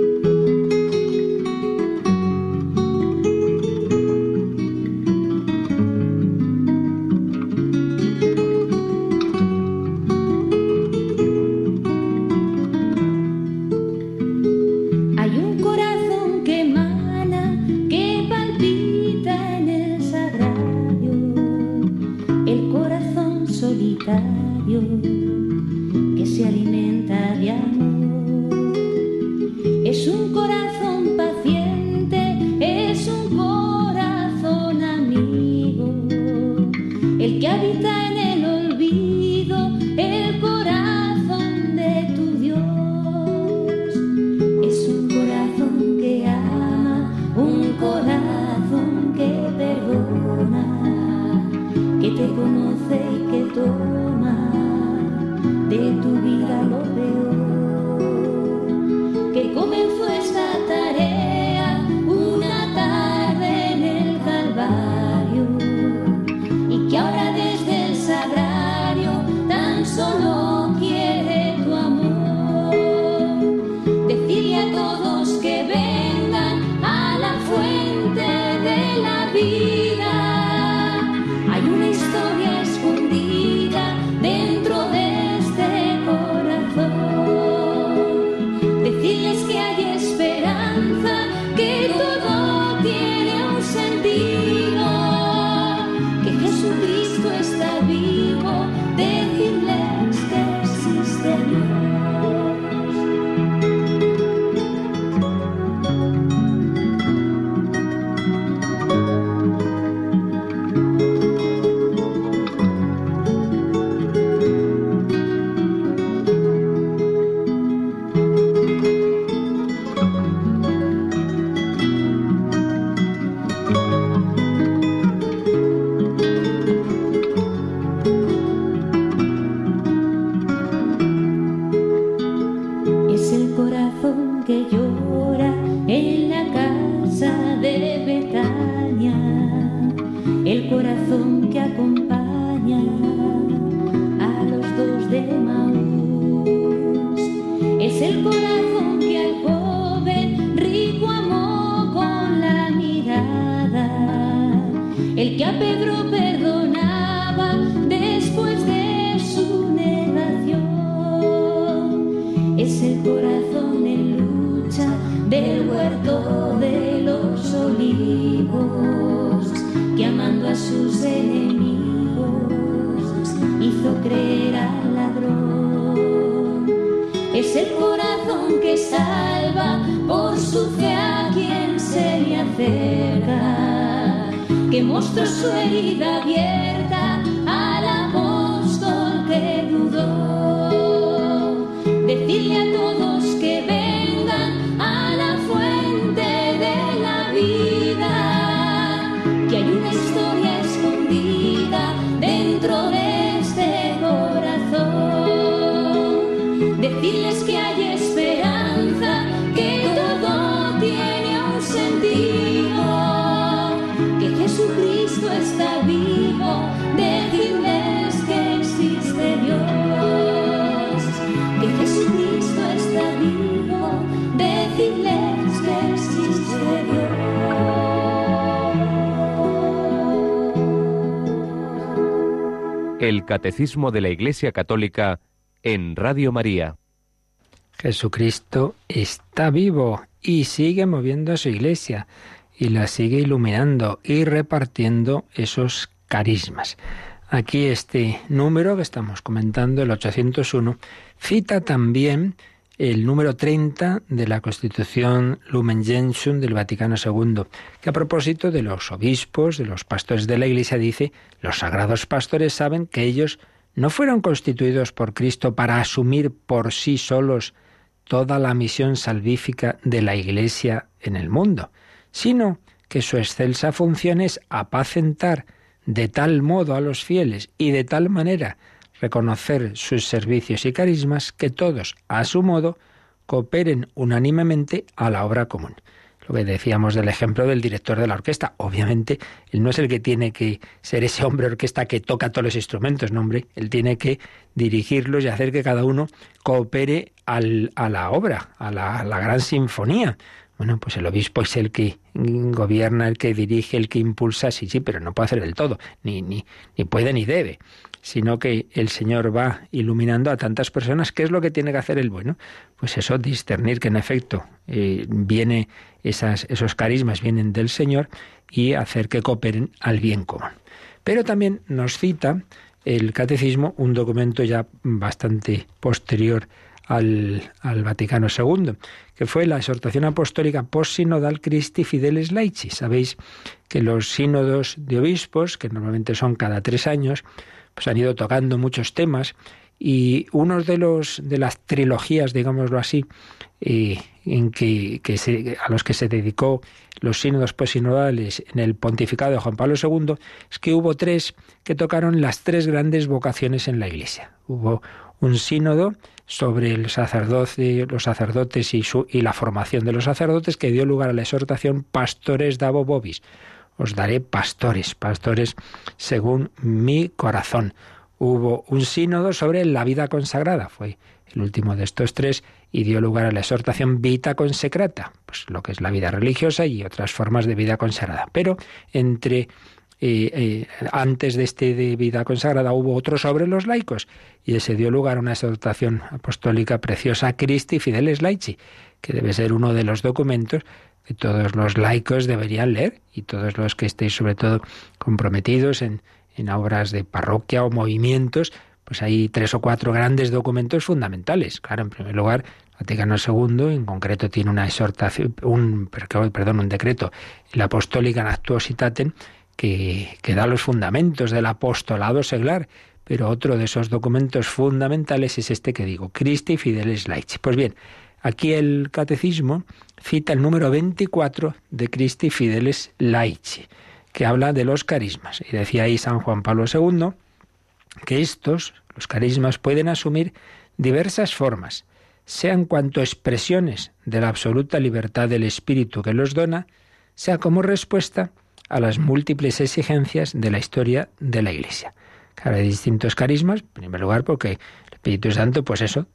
El Catecismo de la Iglesia Católica en Radio María. Jesucristo está vivo y sigue moviendo a su iglesia y la sigue iluminando y repartiendo esos carismas. Aquí este número que estamos comentando, el 801, cita también el número 30 de la Constitución Lumen Gentium del Vaticano II, que a propósito de los obispos, de los pastores de la Iglesia, dice, los sagrados pastores saben que ellos no fueron constituidos por Cristo para asumir por sí solos toda la misión salvífica de la Iglesia en el mundo, sino que su excelsa función es apacentar de tal modo a los fieles y de tal manera reconocer sus servicios y carismas que todos, a su modo, cooperen unánimemente a la obra común. lo que decíamos del ejemplo del director de la orquesta. Obviamente, él no es el que tiene que ser ese hombre orquesta que toca todos los instrumentos, no, hombre. Él tiene que dirigirlos y hacer que cada uno coopere al, a la obra, a la, la gran sinfonía. Bueno, pues el obispo es el que gobierna, el que dirige, el que impulsa, sí, sí, pero no puede hacer del todo, ni, ni, ni puede ni debe sino que el Señor va iluminando a tantas personas. ¿Qué es lo que tiene que hacer el bueno? Pues eso, discernir que en efecto eh, viene esas, esos carismas vienen del Señor y hacer que cooperen al bien común. Pero también nos cita el Catecismo un documento ya bastante posterior al, al, Vaticano II, que fue la exhortación apostólica post-sinodal Christi Fideles Laici. Sabéis que los sínodos de obispos, que normalmente son cada tres años, pues han ido tocando muchos temas y uno de los de las trilogías, digámoslo así, eh, en que, a los que se dedicó los sínodos posinodales en el pontificado de Juan Pablo II, es que hubo tres que tocaron las tres grandes vocaciones en la Iglesia. Hubo un sínodo sobre el sacerdote, los sacerdotes y, su, y la formación de los sacerdotes que dio lugar a la exhortación Pastores Davo Bobis, os daré pastores, pastores según mi corazón. Hubo un sínodo sobre la vida consagrada, fue el último de estos tres, y dio lugar a la exhortación Vita Consecrata, pues lo que es la vida religiosa y otras formas de vida consagrada. Pero entre eh, eh, antes de este de vida consagrada hubo otro sobre los laicos y ese dio lugar a una exhortación apostólica preciosa Christi Fideles Laici, que debe ser uno de los documentos que todos los laicos deberían leer y todos los que estéis sobre todo comprometidos en, en obras de parroquia o movimientos, pues hay tres o cuatro grandes documentos fundamentales. Claro, en primer lugar, Vaticano II, en concreto tiene una exhortación, un, perdón, un decreto, la Apostólica Actuositaten, que, que da los fundamentos del apostolado seglar. Pero otro de esos documentos fundamentales es este que digo, Christi Fidelis Laici. Pues bien, aquí el catecismo cita el número 24 de Christi Fideles Laici, que habla de los carismas. Y decía ahí San Juan Pablo II que estos, los carismas, pueden asumir diversas formas, sean cuanto expresiones de la absoluta libertad del Espíritu que los dona, sea como respuesta a las múltiples exigencias de la historia de la Iglesia. Claro, hay distintos carismas, en primer lugar porque Espíritu Santo, pues eso,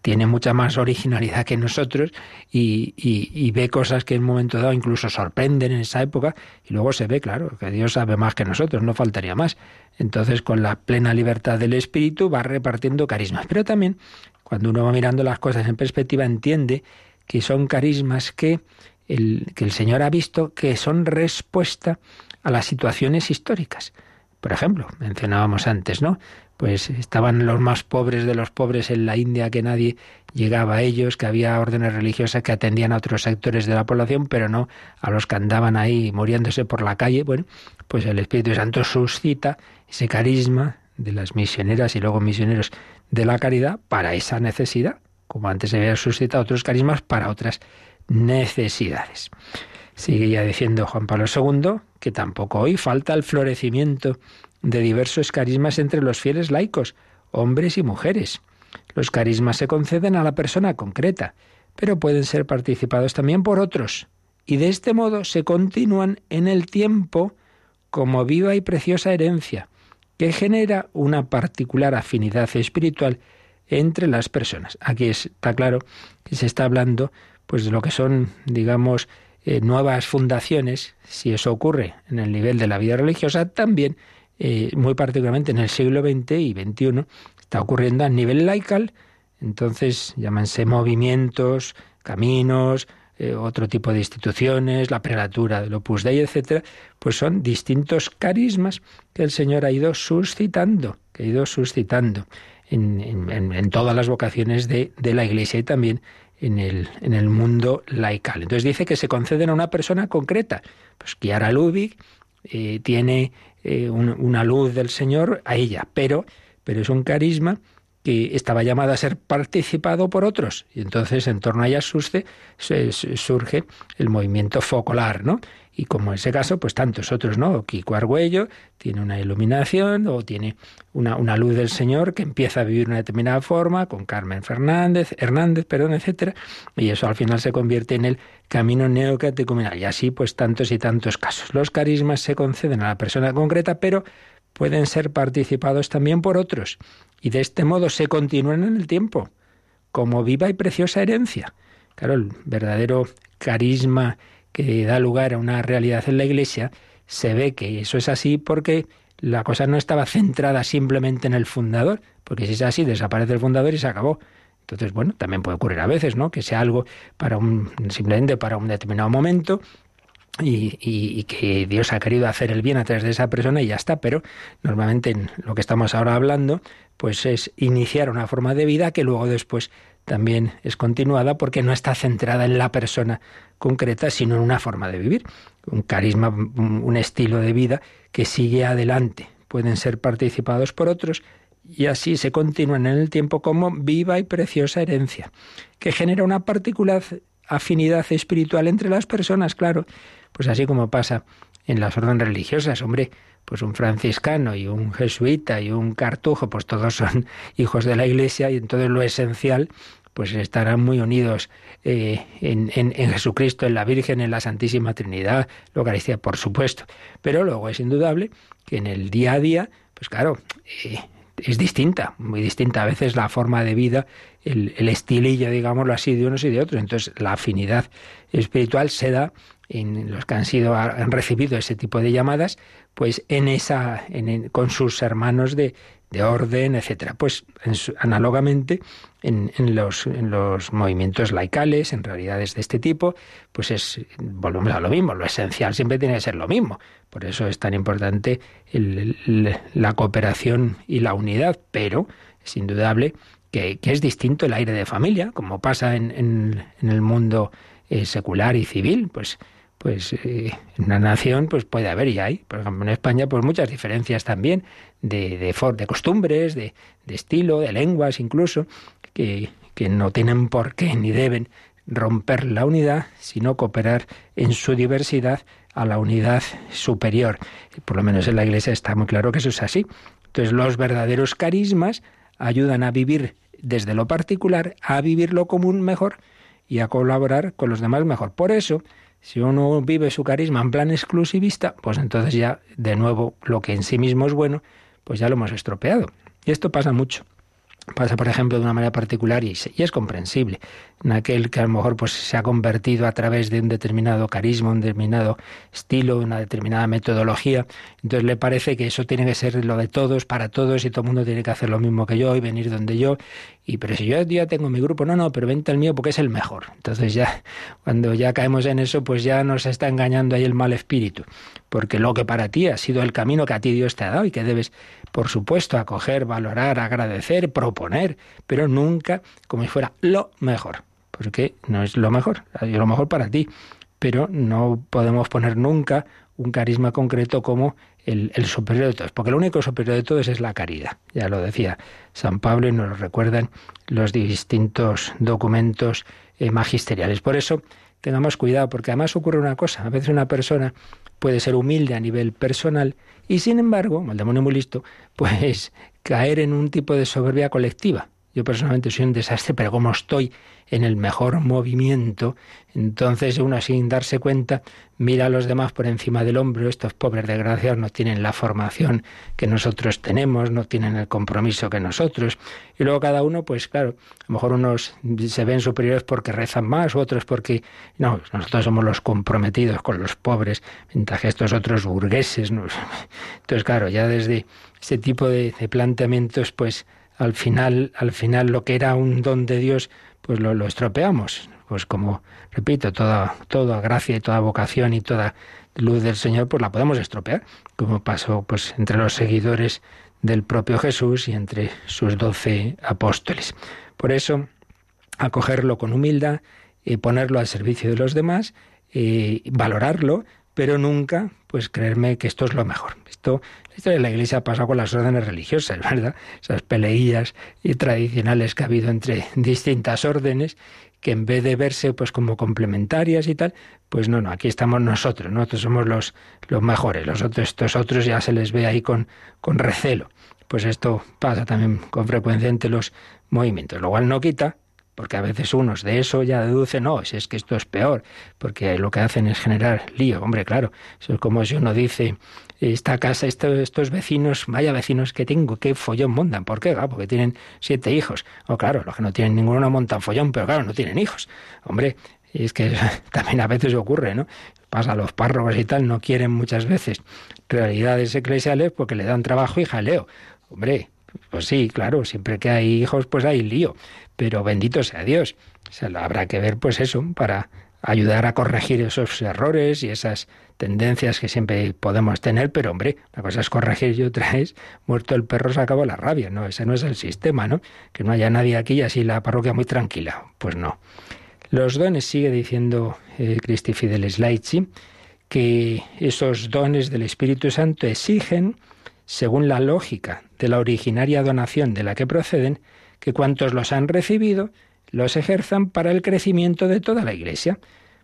tiene mucha más originalidad que nosotros y, ve cosas que en un momento dado incluso sorprenden en esa época y luego se ve, claro, que Dios sabe más que nosotros, no faltaría más. Entonces, con la plena libertad del Espíritu va repartiendo carismas. Pero también, cuando uno va mirando las cosas en perspectiva, entiende que son carismas que el, que el Señor ha visto que son respuesta a las situaciones históricas. Por ejemplo, mencionábamos antes, ¿no? Pues estaban los más pobres de los pobres en la India, que nadie llegaba a ellos, que había órdenes religiosas que atendían a otros sectores de la población, pero no a los que andaban ahí muriéndose por la calle. Bueno, pues el Espíritu Santo suscita ese carisma de las misioneras y luego misioneros de la caridad para esa necesidad, como antes se había suscitado otros carismas para otras necesidades. Sigue ya diciendo Juan Pablo II que tampoco hoy falta el florecimiento de diversos carismas entre los fieles laicos, hombres y mujeres. Los carismas se conceden a la persona concreta, pero pueden ser participados también por otros, y de este modo se continúan en el tiempo como viva y preciosa herencia, que genera una particular afinidad espiritual entre las personas. Aquí está claro que se está hablando pues de lo que son, digamos, eh, nuevas fundaciones, si eso ocurre en el nivel de la vida religiosa, también eh, muy particularmente en el siglo XX y XXI, está ocurriendo a nivel laical. Entonces, llámanse movimientos, caminos, eh, otro tipo de instituciones, la prelatura del Opus Dei, etcétera, pues son distintos carismas que el Señor ha ido suscitando, que ha ido suscitando en, todas las vocaciones de, la Iglesia y también en el, en el mundo laical. Entonces dice que se conceden a una persona concreta. Pues Chiara Lubick eh, tiene eh, una luz del Señor a ella, pero, pero es un carisma que estaba llamado a ser participado por otros. Y entonces en torno a ella surge, surge el movimiento focolar, ¿no? Y como ese caso, pues tantos otros, ¿no? Kiko Argüello tiene una iluminación o tiene una, una luz del Señor que empieza a vivir de una determinada forma, con Carmen Fernández, Hernández, perdón, etcétera, y eso al final se convierte en el camino neocatecumenal. Y así, pues tantos y tantos casos. Los carismas se conceden a la persona concreta, pero pueden ser participados también por otros. Y de este modo se continúan en el tiempo, como viva y preciosa herencia. Claro, el verdadero carisma que da lugar a una realidad en la Iglesia, se ve que eso es así porque la cosa no estaba centrada simplemente en el fundador, porque si es así, desaparece el fundador y se acabó. Entonces, bueno, también puede ocurrir a veces, ¿no? Que sea algo para un, simplemente para un determinado momento y, y, que Dios ha querido hacer el bien a través de esa persona y ya está. Pero normalmente en lo que estamos ahora hablando, pues es iniciar una forma de vida que luego después también es continuada porque no está centrada en la persona concreta, sino en una forma de vivir, un carisma, un estilo de vida que sigue adelante. Pueden ser participados por otros y así se continúan en el tiempo como viva y preciosa herencia, que genera una particular afinidad espiritual entre las personas, claro, pues así como pasa en las órdenes religiosas, hombre, pues un franciscano y un jesuita y un cartujo, pues todos son hijos de la Iglesia y entonces lo esencial pues estarán muy unidos eh, en, Jesucristo, en la Virgen, en la Santísima Trinidad, la Eucaristía, por supuesto. Pero luego es indudable que en el día a día, pues claro, eh, es distinta, muy distinta a veces la forma de vida, el, el, estilillo, digámoslo así, de unos y de otros. Entonces la afinidad espiritual se da en los que han sido han recibido ese tipo de llamadas, pues en esa en, con sus hermanos de, de orden, etcétera. Pues análogamente en, en, los, en los movimientos laicales, en realidades de este tipo, pues es volvemos a lo mismo. Lo esencial siempre tiene que ser lo mismo. Por eso es tan importante la cooperación y la unidad. Pero es indudable que, que, es distinto el aire de familia, como pasa en, en, en el mundo eh, secular y civil. Pues pues eh, en una nación pues puede haber y hay, por ejemplo en España, pues muchas diferencias también de, de, de costumbres, de, de, estilo, de lenguas incluso, que, que no tienen por qué ni deben romper la unidad, sino cooperar en su diversidad a la unidad superior. Por lo menos en la Iglesia está muy claro que eso es así. Entonces los verdaderos carismas ayudan a vivir desde lo particular, a vivir lo común mejor y a colaborar con los demás mejor. Por eso, si uno vive su carisma en plan exclusivista, pues entonces ya, de nuevo, lo que en sí mismo es bueno, pues ya lo hemos estropeado. Y esto pasa mucho pasa, por ejemplo, de una manera particular y, es comprensible. En aquel que a lo mejor pues, se ha convertido a través de un determinado carisma, un determinado estilo, una determinada metodología, entonces le parece que eso tiene que ser lo de todos, para todos, y todo el mundo tiene que hacer lo mismo que yo y venir donde yo. Y pero si yo ya tengo mi grupo, no, no, pero vente al mío porque es el mejor. Entonces ya, cuando ya caemos en eso, pues ya nos está engañando ahí el mal espíritu. Porque lo que para ti ha sido el camino que a ti Dios te ha dado y que debes, por supuesto, acoger, valorar, agradecer, proponer, pero nunca como si fuera lo mejor. Porque no es lo mejor, es lo mejor para ti. Pero no podemos poner nunca un carisma concreto como el, superior de todos, porque lo único superior de todos es la caridad. Ya lo decía San Pablo y nos lo recuerdan los distintos documentos eh, magisteriales. Por eso tengamos cuidado, porque además ocurre una cosa, a veces una persona puede ser humilde a nivel personal y sin embargo, el demonio muy listo, pues caer en un tipo de soberbia colectiva. Yo personalmente soy un desastre, pero como estoy en el mejor movimiento, entonces uno sin darse cuenta mira a los demás por encima del hombro. Estos pobres desgraciados no tienen la formación que nosotros tenemos, no tienen el compromiso que nosotros. Y luego cada uno, pues claro, a lo mejor unos se ven superiores porque rezan más, otros porque no, nosotros somos los comprometidos con los pobres, mientras que estos otros burgueses. Entonces, claro, ya desde ese tipo de planteamientos, pues al final, al final lo que era un don de Dios, pues lo, estropeamos. Pues como, repito, toda, toda gracia y toda vocación y toda luz del Señor, pues la podemos estropear, como pasó pues entre los seguidores del propio Jesús y entre sus doce apóstoles. Por eso, acogerlo con humildad, y ponerlo al servicio de los demás, y valorarlo, pero nunca pues creerme que esto es lo mejor. Esto, la de la Iglesia ha pasado con las órdenes religiosas, ¿verdad? Esas peleillas y tradicionales que ha habido entre distintas órdenes que en vez de verse pues como complementarias y tal, pues no, no, aquí estamos nosotros, nosotros somos los, los mejores, los otros, estos otros ya se les ve ahí con, con recelo. Pues esto pasa también con frecuencia entre los movimientos, lo cual no quita porque a veces unos de eso ya deducen, no, si es que esto es peor, porque lo que hacen es generar lío. Hombre, claro, eso es como si uno dice, esta casa, estos vecinos, vaya vecinos que tengo, qué follón montan. ¿Por qué? porque tienen siete hijos. O claro, los que no tienen ninguno no montan follón, pero claro, no tienen hijos. Hombre, y es que también a veces ocurre, ¿no? Pasa, los párrocos y tal no quieren muchas veces realidades eclesiales porque le dan trabajo y jaleo. Hombre, pues sí, claro, siempre que hay hijos, pues hay lío. Pero bendito sea Dios. O habrá que ver, pues eso, para ayudar a corregir esos errores y esas tendencias que siempre podemos tener, pero hombre, la cosa es corregir y otra es muerto el perro se acabó la rabia, no, ese no es el sistema, ¿no? Que no haya nadie aquí y así la parroquia muy tranquila, pues no. Los dones, sigue diciendo eh, Cristi Fideles Laici, que esos dones del Espíritu Santo exigen, según la lógica de la originaria donación de la que proceden, que cuantos los han recibido los ejerzan para el crecimiento de toda la Iglesia.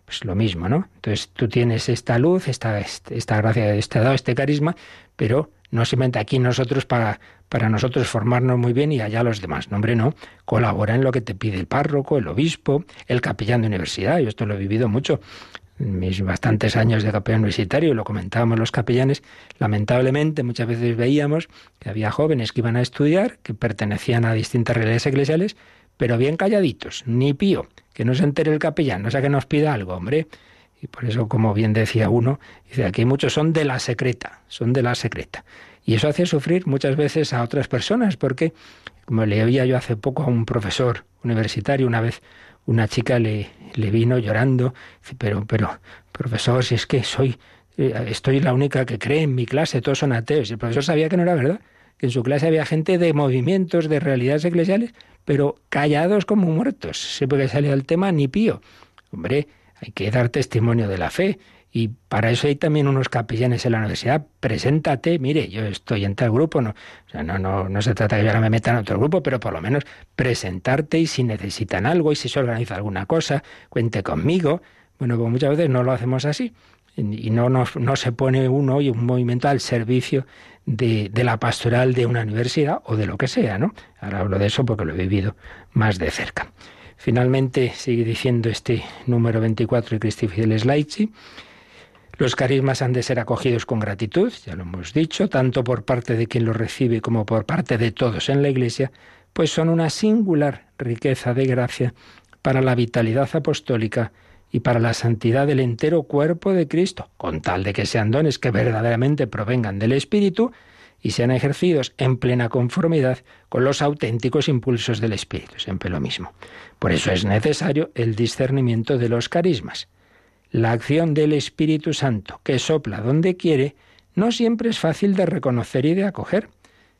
Pues lo mismo, ¿no? Entonces tú tienes esta luz, esta, esta gracia, este dado, este carisma, pero no simplemente aquí nosotros para, para nosotros formarnos muy bien y allá los demás. No, hombre, no. Colabora en lo que te pide el párroco, el obispo, el capellán de universidad. Yo esto lo he vivido mucho mis bastantes años de capellán universitario, lo comentábamos los capellanes, lamentablemente muchas veces veíamos que había jóvenes que iban a estudiar, que pertenecían a distintas realidades eclesiales, pero bien calladitos, ni pío, que no se entere el capellán, no sea que nos pida algo, hombre. Y por eso, como bien decía uno, dice, aquí muchos son de la secreta, son de la secreta. Y eso hace sufrir muchas veces a otras personas, porque, como le oía yo hace poco a un profesor universitario, una vez una chica le, vino llorando, pero, pero, profesor, si es que soy, eh, estoy la única que cree en mi clase, todos son ateos. Y el profesor sabía que no era verdad, que en su clase había gente de movimientos, de realidades eclesiales, pero callados como muertos. Siempre que salía el tema, ni pío. Hombre, hay que dar testimonio de la fe. Y para eso hay también unos capellanes en la universidad. Preséntate, mire, yo estoy en tal grupo, no, o sea, no, no, no se trata de que ahora me metan en otro grupo, pero por lo menos presentarte y si necesitan algo y si se organiza alguna cosa, cuente conmigo. Bueno, pues muchas veces no lo hacemos así y no, no, no se pone uno y un movimiento al servicio de, de, la pastoral de una universidad o de lo que sea, ¿no? Ahora hablo de eso porque lo he vivido más de cerca. Finalmente, sigue diciendo este número 24 de Cristi Fideles Laici, los carismas han de ser acogidos con gratitud, ya lo hemos dicho, tanto por parte de quien los recibe como por parte de todos en la Iglesia, pues son una singular riqueza de gracia para la vitalidad apostólica y para la santidad del entero cuerpo de Cristo, con tal de que sean dones que verdaderamente provengan del Espíritu y sean ejercidos en plena conformidad con los auténticos impulsos del Espíritu, siempre lo mismo. Por eso es necesario el discernimiento de los carismas. La acción del Espíritu Santo, que sopla donde quiere, no siempre es fácil de reconocer y de acoger.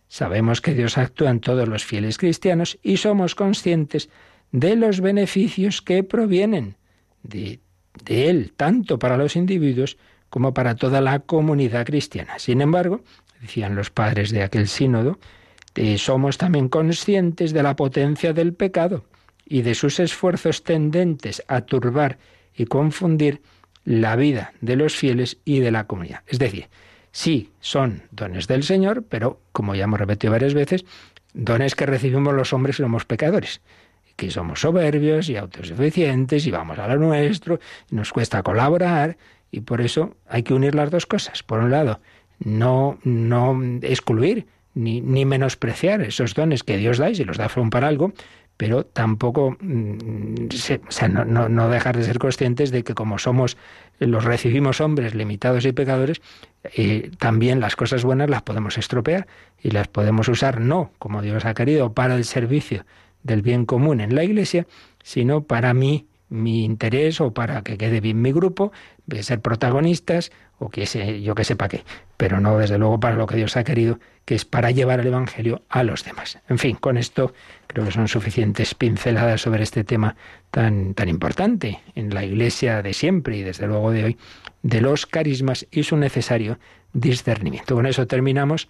Sabemos que Dios actúa en todos los fieles cristianos y somos conscientes de los beneficios que provienen de, Él, tanto para los individuos como para toda la comunidad cristiana. Sin embargo, decían los padres de aquel sínodo, somos también conscientes de la potencia del pecado y de sus esfuerzos tendentes a turbar y confundir la vida de los fieles y de la comunidad. Es decir, sí son dones del Señor, pero, como ya hemos repetido varias veces, dones que recibimos los hombres y somos pecadores que somos soberbios y autosuficientes y vamos a lo nuestro, nos cuesta colaborar y por eso hay que unir las dos cosas. Por un lado, no, no excluir ni, ni menospreciar esos dones que Dios da y si los da son para algo, pero tampoco mm, no, no, dejar de ser conscientes de que como somos, los recibimos hombres limitados y pecadores, eh, también las cosas buenas las podemos estropear y las podemos usar no como Dios ha querido para el servicio del bien común en la Iglesia, sino para mí, mi interés o para que quede bien mi grupo, de ser protagonistas o que sé, yo que sepa qué, pero no desde luego para lo que Dios ha querido, que es para llevar el Evangelio a los demás. En fin, con esto creo que son suficientes pinceladas sobre este tema tan, tan importante en la Iglesia de siempre y desde luego de hoy, de los carismas y su necesario discernimiento. Con eso terminamos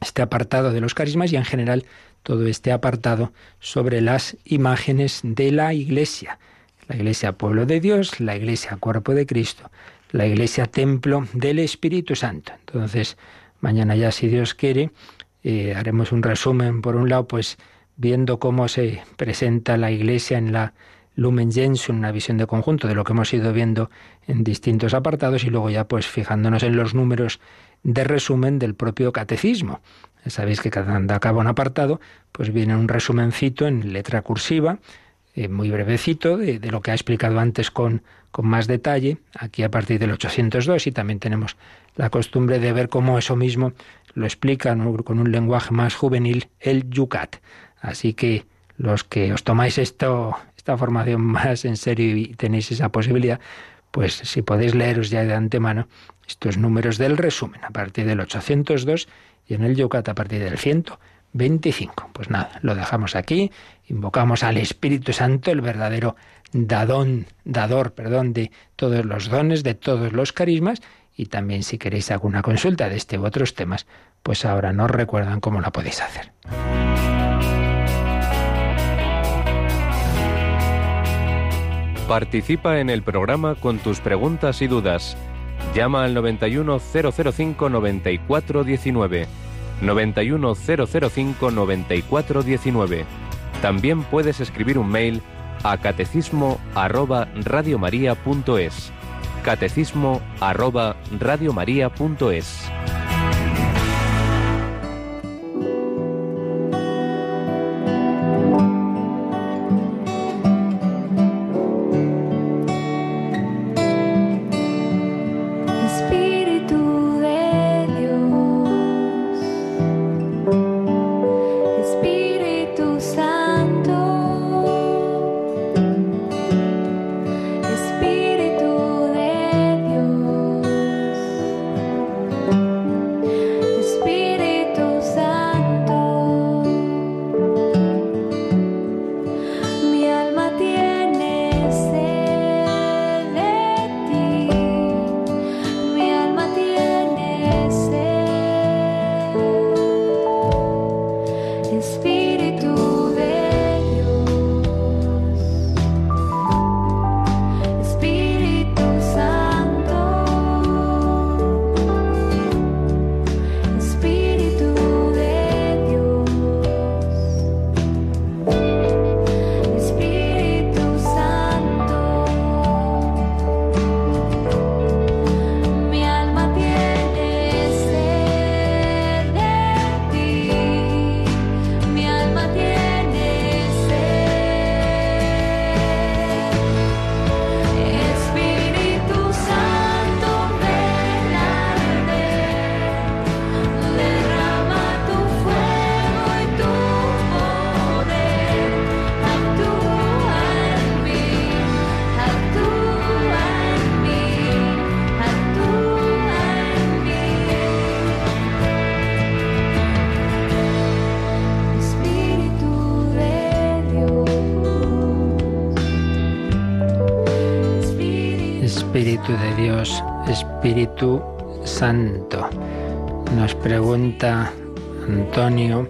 este apartado de los carismas y en general todo este apartado sobre las imágenes de la Iglesia. La Iglesia pueblo de Dios, la Iglesia cuerpo de Cristo, la Iglesia templo del Espíritu Santo. Entonces, mañana ya, si Dios quiere, eh, haremos un resumen, por un lado, pues viendo cómo se presenta la Iglesia en la Lumen Gentium, una visión de conjunto de lo que hemos ido viendo en distintos apartados y luego ya pues fijándonos en los números de resumen del propio catecismo. Sabéis que cada acaba un apartado, pues viene un resumencito en letra cursiva, eh, muy brevecito, de, lo que ha explicado antes con, con más detalle, aquí a partir del 802, y también tenemos la costumbre de ver cómo eso mismo lo explica con un lenguaje más juvenil el Yucat. Así que los que os tomáis esto, esta formación más en serio y tenéis esa posibilidad, pues si podéis leeros ya de antemano estos números del resumen a partir del 802 y en el Yucat a partir del 125. Pues nada, lo dejamos aquí, invocamos al Espíritu Santo, el verdadero dadón, dador, perdón, de todos los dones, de todos los carismas, y también si queréis alguna consulta de este u otros temas, pues ahora nos recuerdan cómo la podéis hacer. Participa en el programa con tus preguntas y dudas. Llama al 91005 9419. 91005 9419. También puedes escribir un mail a catecismo arroba radiomaria.es. Catecismo arroba radiomaria.es. Espíritu Santo. Nos pregunta Antonio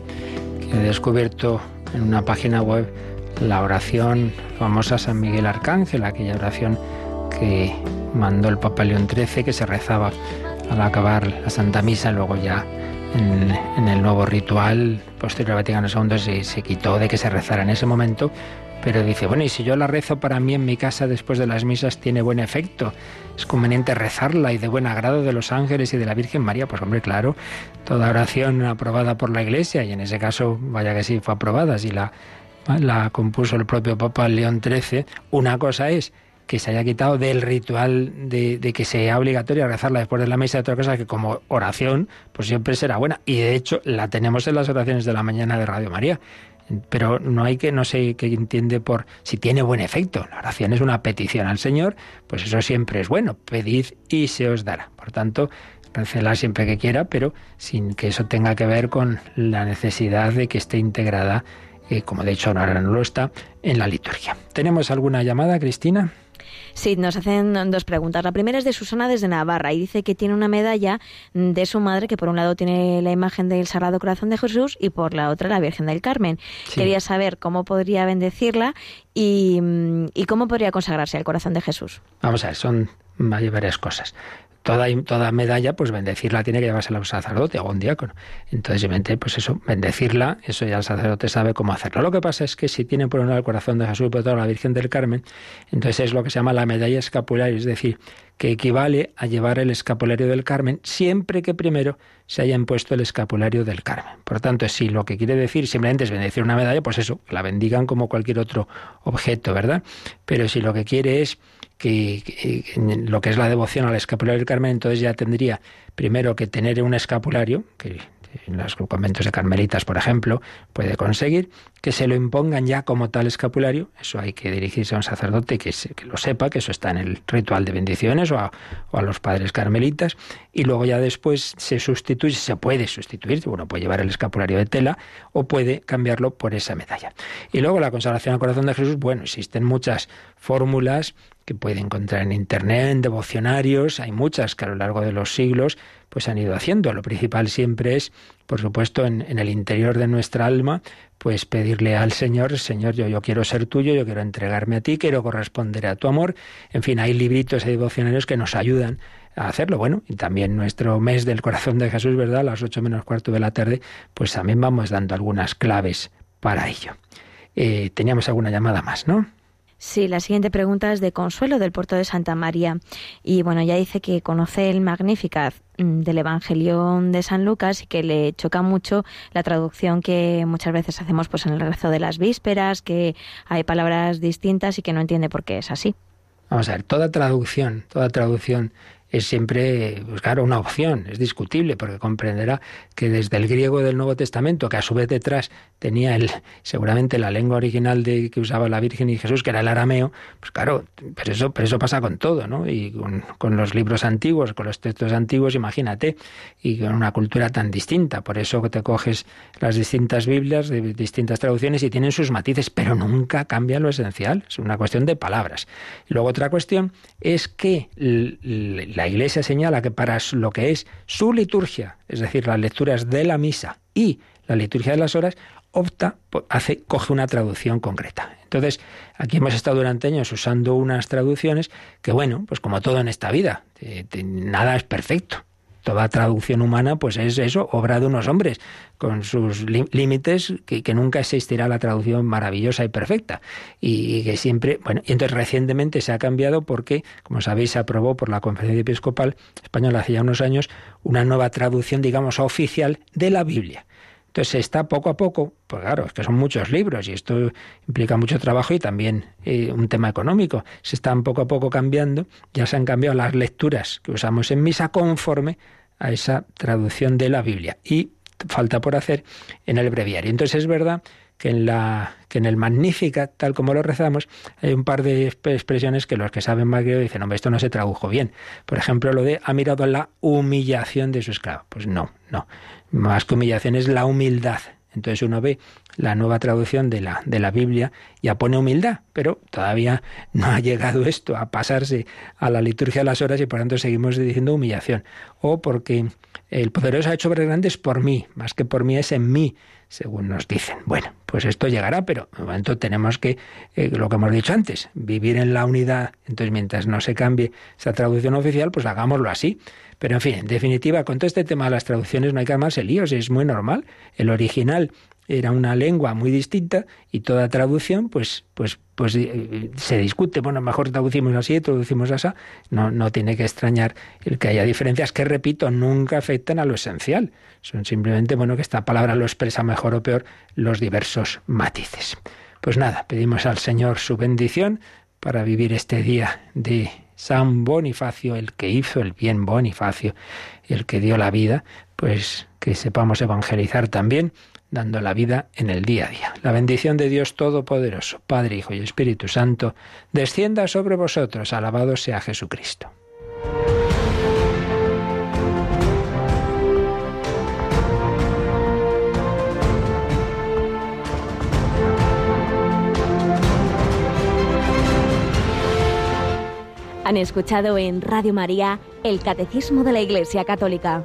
que ha descubierto en una página web la oración famosa San Miguel Arcángel, aquella oración que mandó el Papa León XIII, que se rezaba al acabar la Santa Misa, luego ya en, el nuevo ritual posterior al Vaticano II se quitó de que se rezara en ese momento, pero dice, bueno, y si yo la rezo para mí en mi casa después de las misas, ¿tiene buen efecto? ¿Es conveniente rezarla y de buen agrado de los ángeles y de la Virgen María? Pues hombre, claro, toda oración aprobada por la Iglesia, y en ese caso, vaya que sí, fue aprobada, si la, la compuso el propio Papa León XIII, una cosa es que se haya quitado del ritual de, que sea obligatorio rezarla después de la misa, otra cosa que como oración, pues siempre será buena. Y de hecho la tenemos en las oraciones de la mañana de Radio María pero no hay que, no sé qué entiende por si tiene buen efecto. La oración es una petición al Señor, pues eso siempre es bueno. Pedid y se os dará. Por tanto, recela siempre que quiera, pero sin que eso tenga que ver con la necesidad de que esté integrada, eh, como de hecho ahora no lo está, en la liturgia. ¿Tenemos alguna llamada, Cristina? Sí, nos hacen dos preguntas. La primera es de Susana desde Navarra y dice que tiene una medalla de su madre que por un lado tiene la imagen del Sagrado Corazón de Jesús y por la otra la Virgen del Carmen. Quería saber cómo podría bendecirla y, y, cómo podría consagrarse al Corazón de Jesús. Vamos a ver, son varias cosas toda, toda medalla, pues bendecirla tiene que llevársela a un sacerdote o a un diácono. Entonces, simplemente, pues eso, bendecirla, eso ya el sacerdote sabe cómo hacerlo. Lo que pasa es que si tiene por un lado el corazón de Jesús por otro la Virgen del Carmen, entonces es lo que se llama la medalla escapularia, es decir, que equivale a llevar el escapulario del Carmen siempre que primero se haya impuesto el escapulario del Carmen. Por tanto, si lo que quiere decir simplemente es bendecir una medalla, pues eso, la bendigan como cualquier otro objeto, ¿verdad? Pero si lo que quiere es que, lo que es la devoción al escapulario del Carmen, entonces ya tendría primero que tener un escapulario, que en los conventos de carmelitas, por ejemplo, puede conseguir que se lo impongan ya como tal escapulario. Eso hay que dirigirse a un sacerdote que, lo sepa, que eso está en el ritual de bendiciones o a, o a, los padres carmelitas. Y luego ya después se sustituye, se puede sustituir, uno puede llevar el escapulario de tela o puede cambiarlo por esa medalla. Y luego la consagración al corazón de Jesús, bueno, existen muchas fórmulas que puede encontrar en Internet, en devocionarios, hay muchas que a lo largo de los siglos pues han ido haciendo. Lo principal siempre es, por supuesto, en, el interior de nuestra alma, pues pedirle al Señor, Señor, yo, yo quiero ser tuyo, yo quiero entregarme a ti, quiero corresponder a tu amor. En fin, hay libritos y devocionarios que nos ayudan a hacerlo. Bueno, y también nuestro mes del corazón de Jesús, ¿verdad? A las ocho menos cuarto de la tarde, pues también vamos dando algunas claves para ello. Eh, teníamos alguna llamada más, ¿no? Sí, la siguiente pregunta es de Consuelo del puerto de Santa María. Y bueno, ya dice que conoce el Magnificat mm, del Evangelio de San Lucas y que le choca mucho la traducción que muchas veces hacemos pues en el rezo de las vísperas, que hay palabras distintas y que no entiende por qué es así. Vamos a ver, toda traducción, toda traducción es siempre, pues claro, una opción, es discutible, porque comprenderá que desde el griego del Nuevo Testamento, que a su vez detrás tenía el, seguramente la lengua original de, que usaba la Virgen y Jesús, que era el arameo, pues claro, pero eso, pero eso pasa con todo, ¿no? Y con, los libros antiguos, con los textos antiguos, imagínate, y con una cultura tan distinta. Por eso te coges las distintas Biblias de distintas traducciones y tienen sus matices, pero nunca cambia lo esencial, es una cuestión de palabras. Y luego otra cuestión es que la Iglesia señala que para lo que es su liturgia, es decir, las lecturas de la misa y la liturgia de las horas, opta, hace, coge una traducción concreta. Entonces, aquí hemos estado durante años usando unas traducciones que, bueno, pues como todo en esta vida, nada es perfecto. Toda traducción humana, pues es eso, obra de unos hombres, con sus límites, que, nunca existirá la traducción maravillosa y perfecta. Y, que siempre, bueno, y entonces recientemente se ha cambiado porque, como sabéis, se aprobó por la Conferencia Episcopal Española hace ya unos años una nueva traducción, digamos, oficial de la Biblia. Entonces se está poco a poco, pues claro, es que son muchos libros y esto implica mucho trabajo y también eh, un tema económico. Se están poco a poco cambiando, ya se han cambiado las lecturas que usamos en misa conforme a esa traducción de la Biblia. Y falta por hacer en el breviario. Entonces es verdad que en, la, que en el Magnífica, tal como lo rezamos, hay un par de expresiones que los que saben más griego dicen, hombre, esto no se tradujo bien. Por ejemplo, lo de ha mirado a la humillación de su esclavo. Pues no, no. Más que humillación es la humildad. Entonces uno ve la nueva traducción de la, de la Biblia ya pone humildad, pero todavía no ha llegado esto a pasarse a la liturgia de las horas y por tanto seguimos diciendo humillación. O porque el poderoso ha hecho obras grandes por mí, más que por mí es en mí según nos dicen. Bueno, pues esto llegará, pero de momento tenemos que, eh, lo que hemos dicho antes, vivir en la unidad. Entonces, mientras no se cambie esa traducción oficial, pues hagámoslo así. Pero en fin, en definitiva, con todo este tema de las traducciones no hay que armarse líos, es muy normal. El original era una lengua muy distinta y toda traducción, pues, pues, pues eh, se discute. Bueno, mejor traducimos así, traducimos así. No, no tiene que extrañar el que haya diferencias que, repito, nunca afectan a lo esencial. Son simplemente, bueno, que esta palabra lo expresa mejor o peor los diversos matices. Pues nada, pedimos al Señor su bendición para vivir este día de San Bonifacio, el que hizo el bien Bonifacio, el que dio la vida, pues que sepamos evangelizar también dando la vida en el día a día. La bendición de Dios Todopoderoso, Padre, Hijo y Espíritu Santo, descienda sobre vosotros. Alabado sea Jesucristo. Han escuchado en Radio María el Catecismo de la Iglesia Católica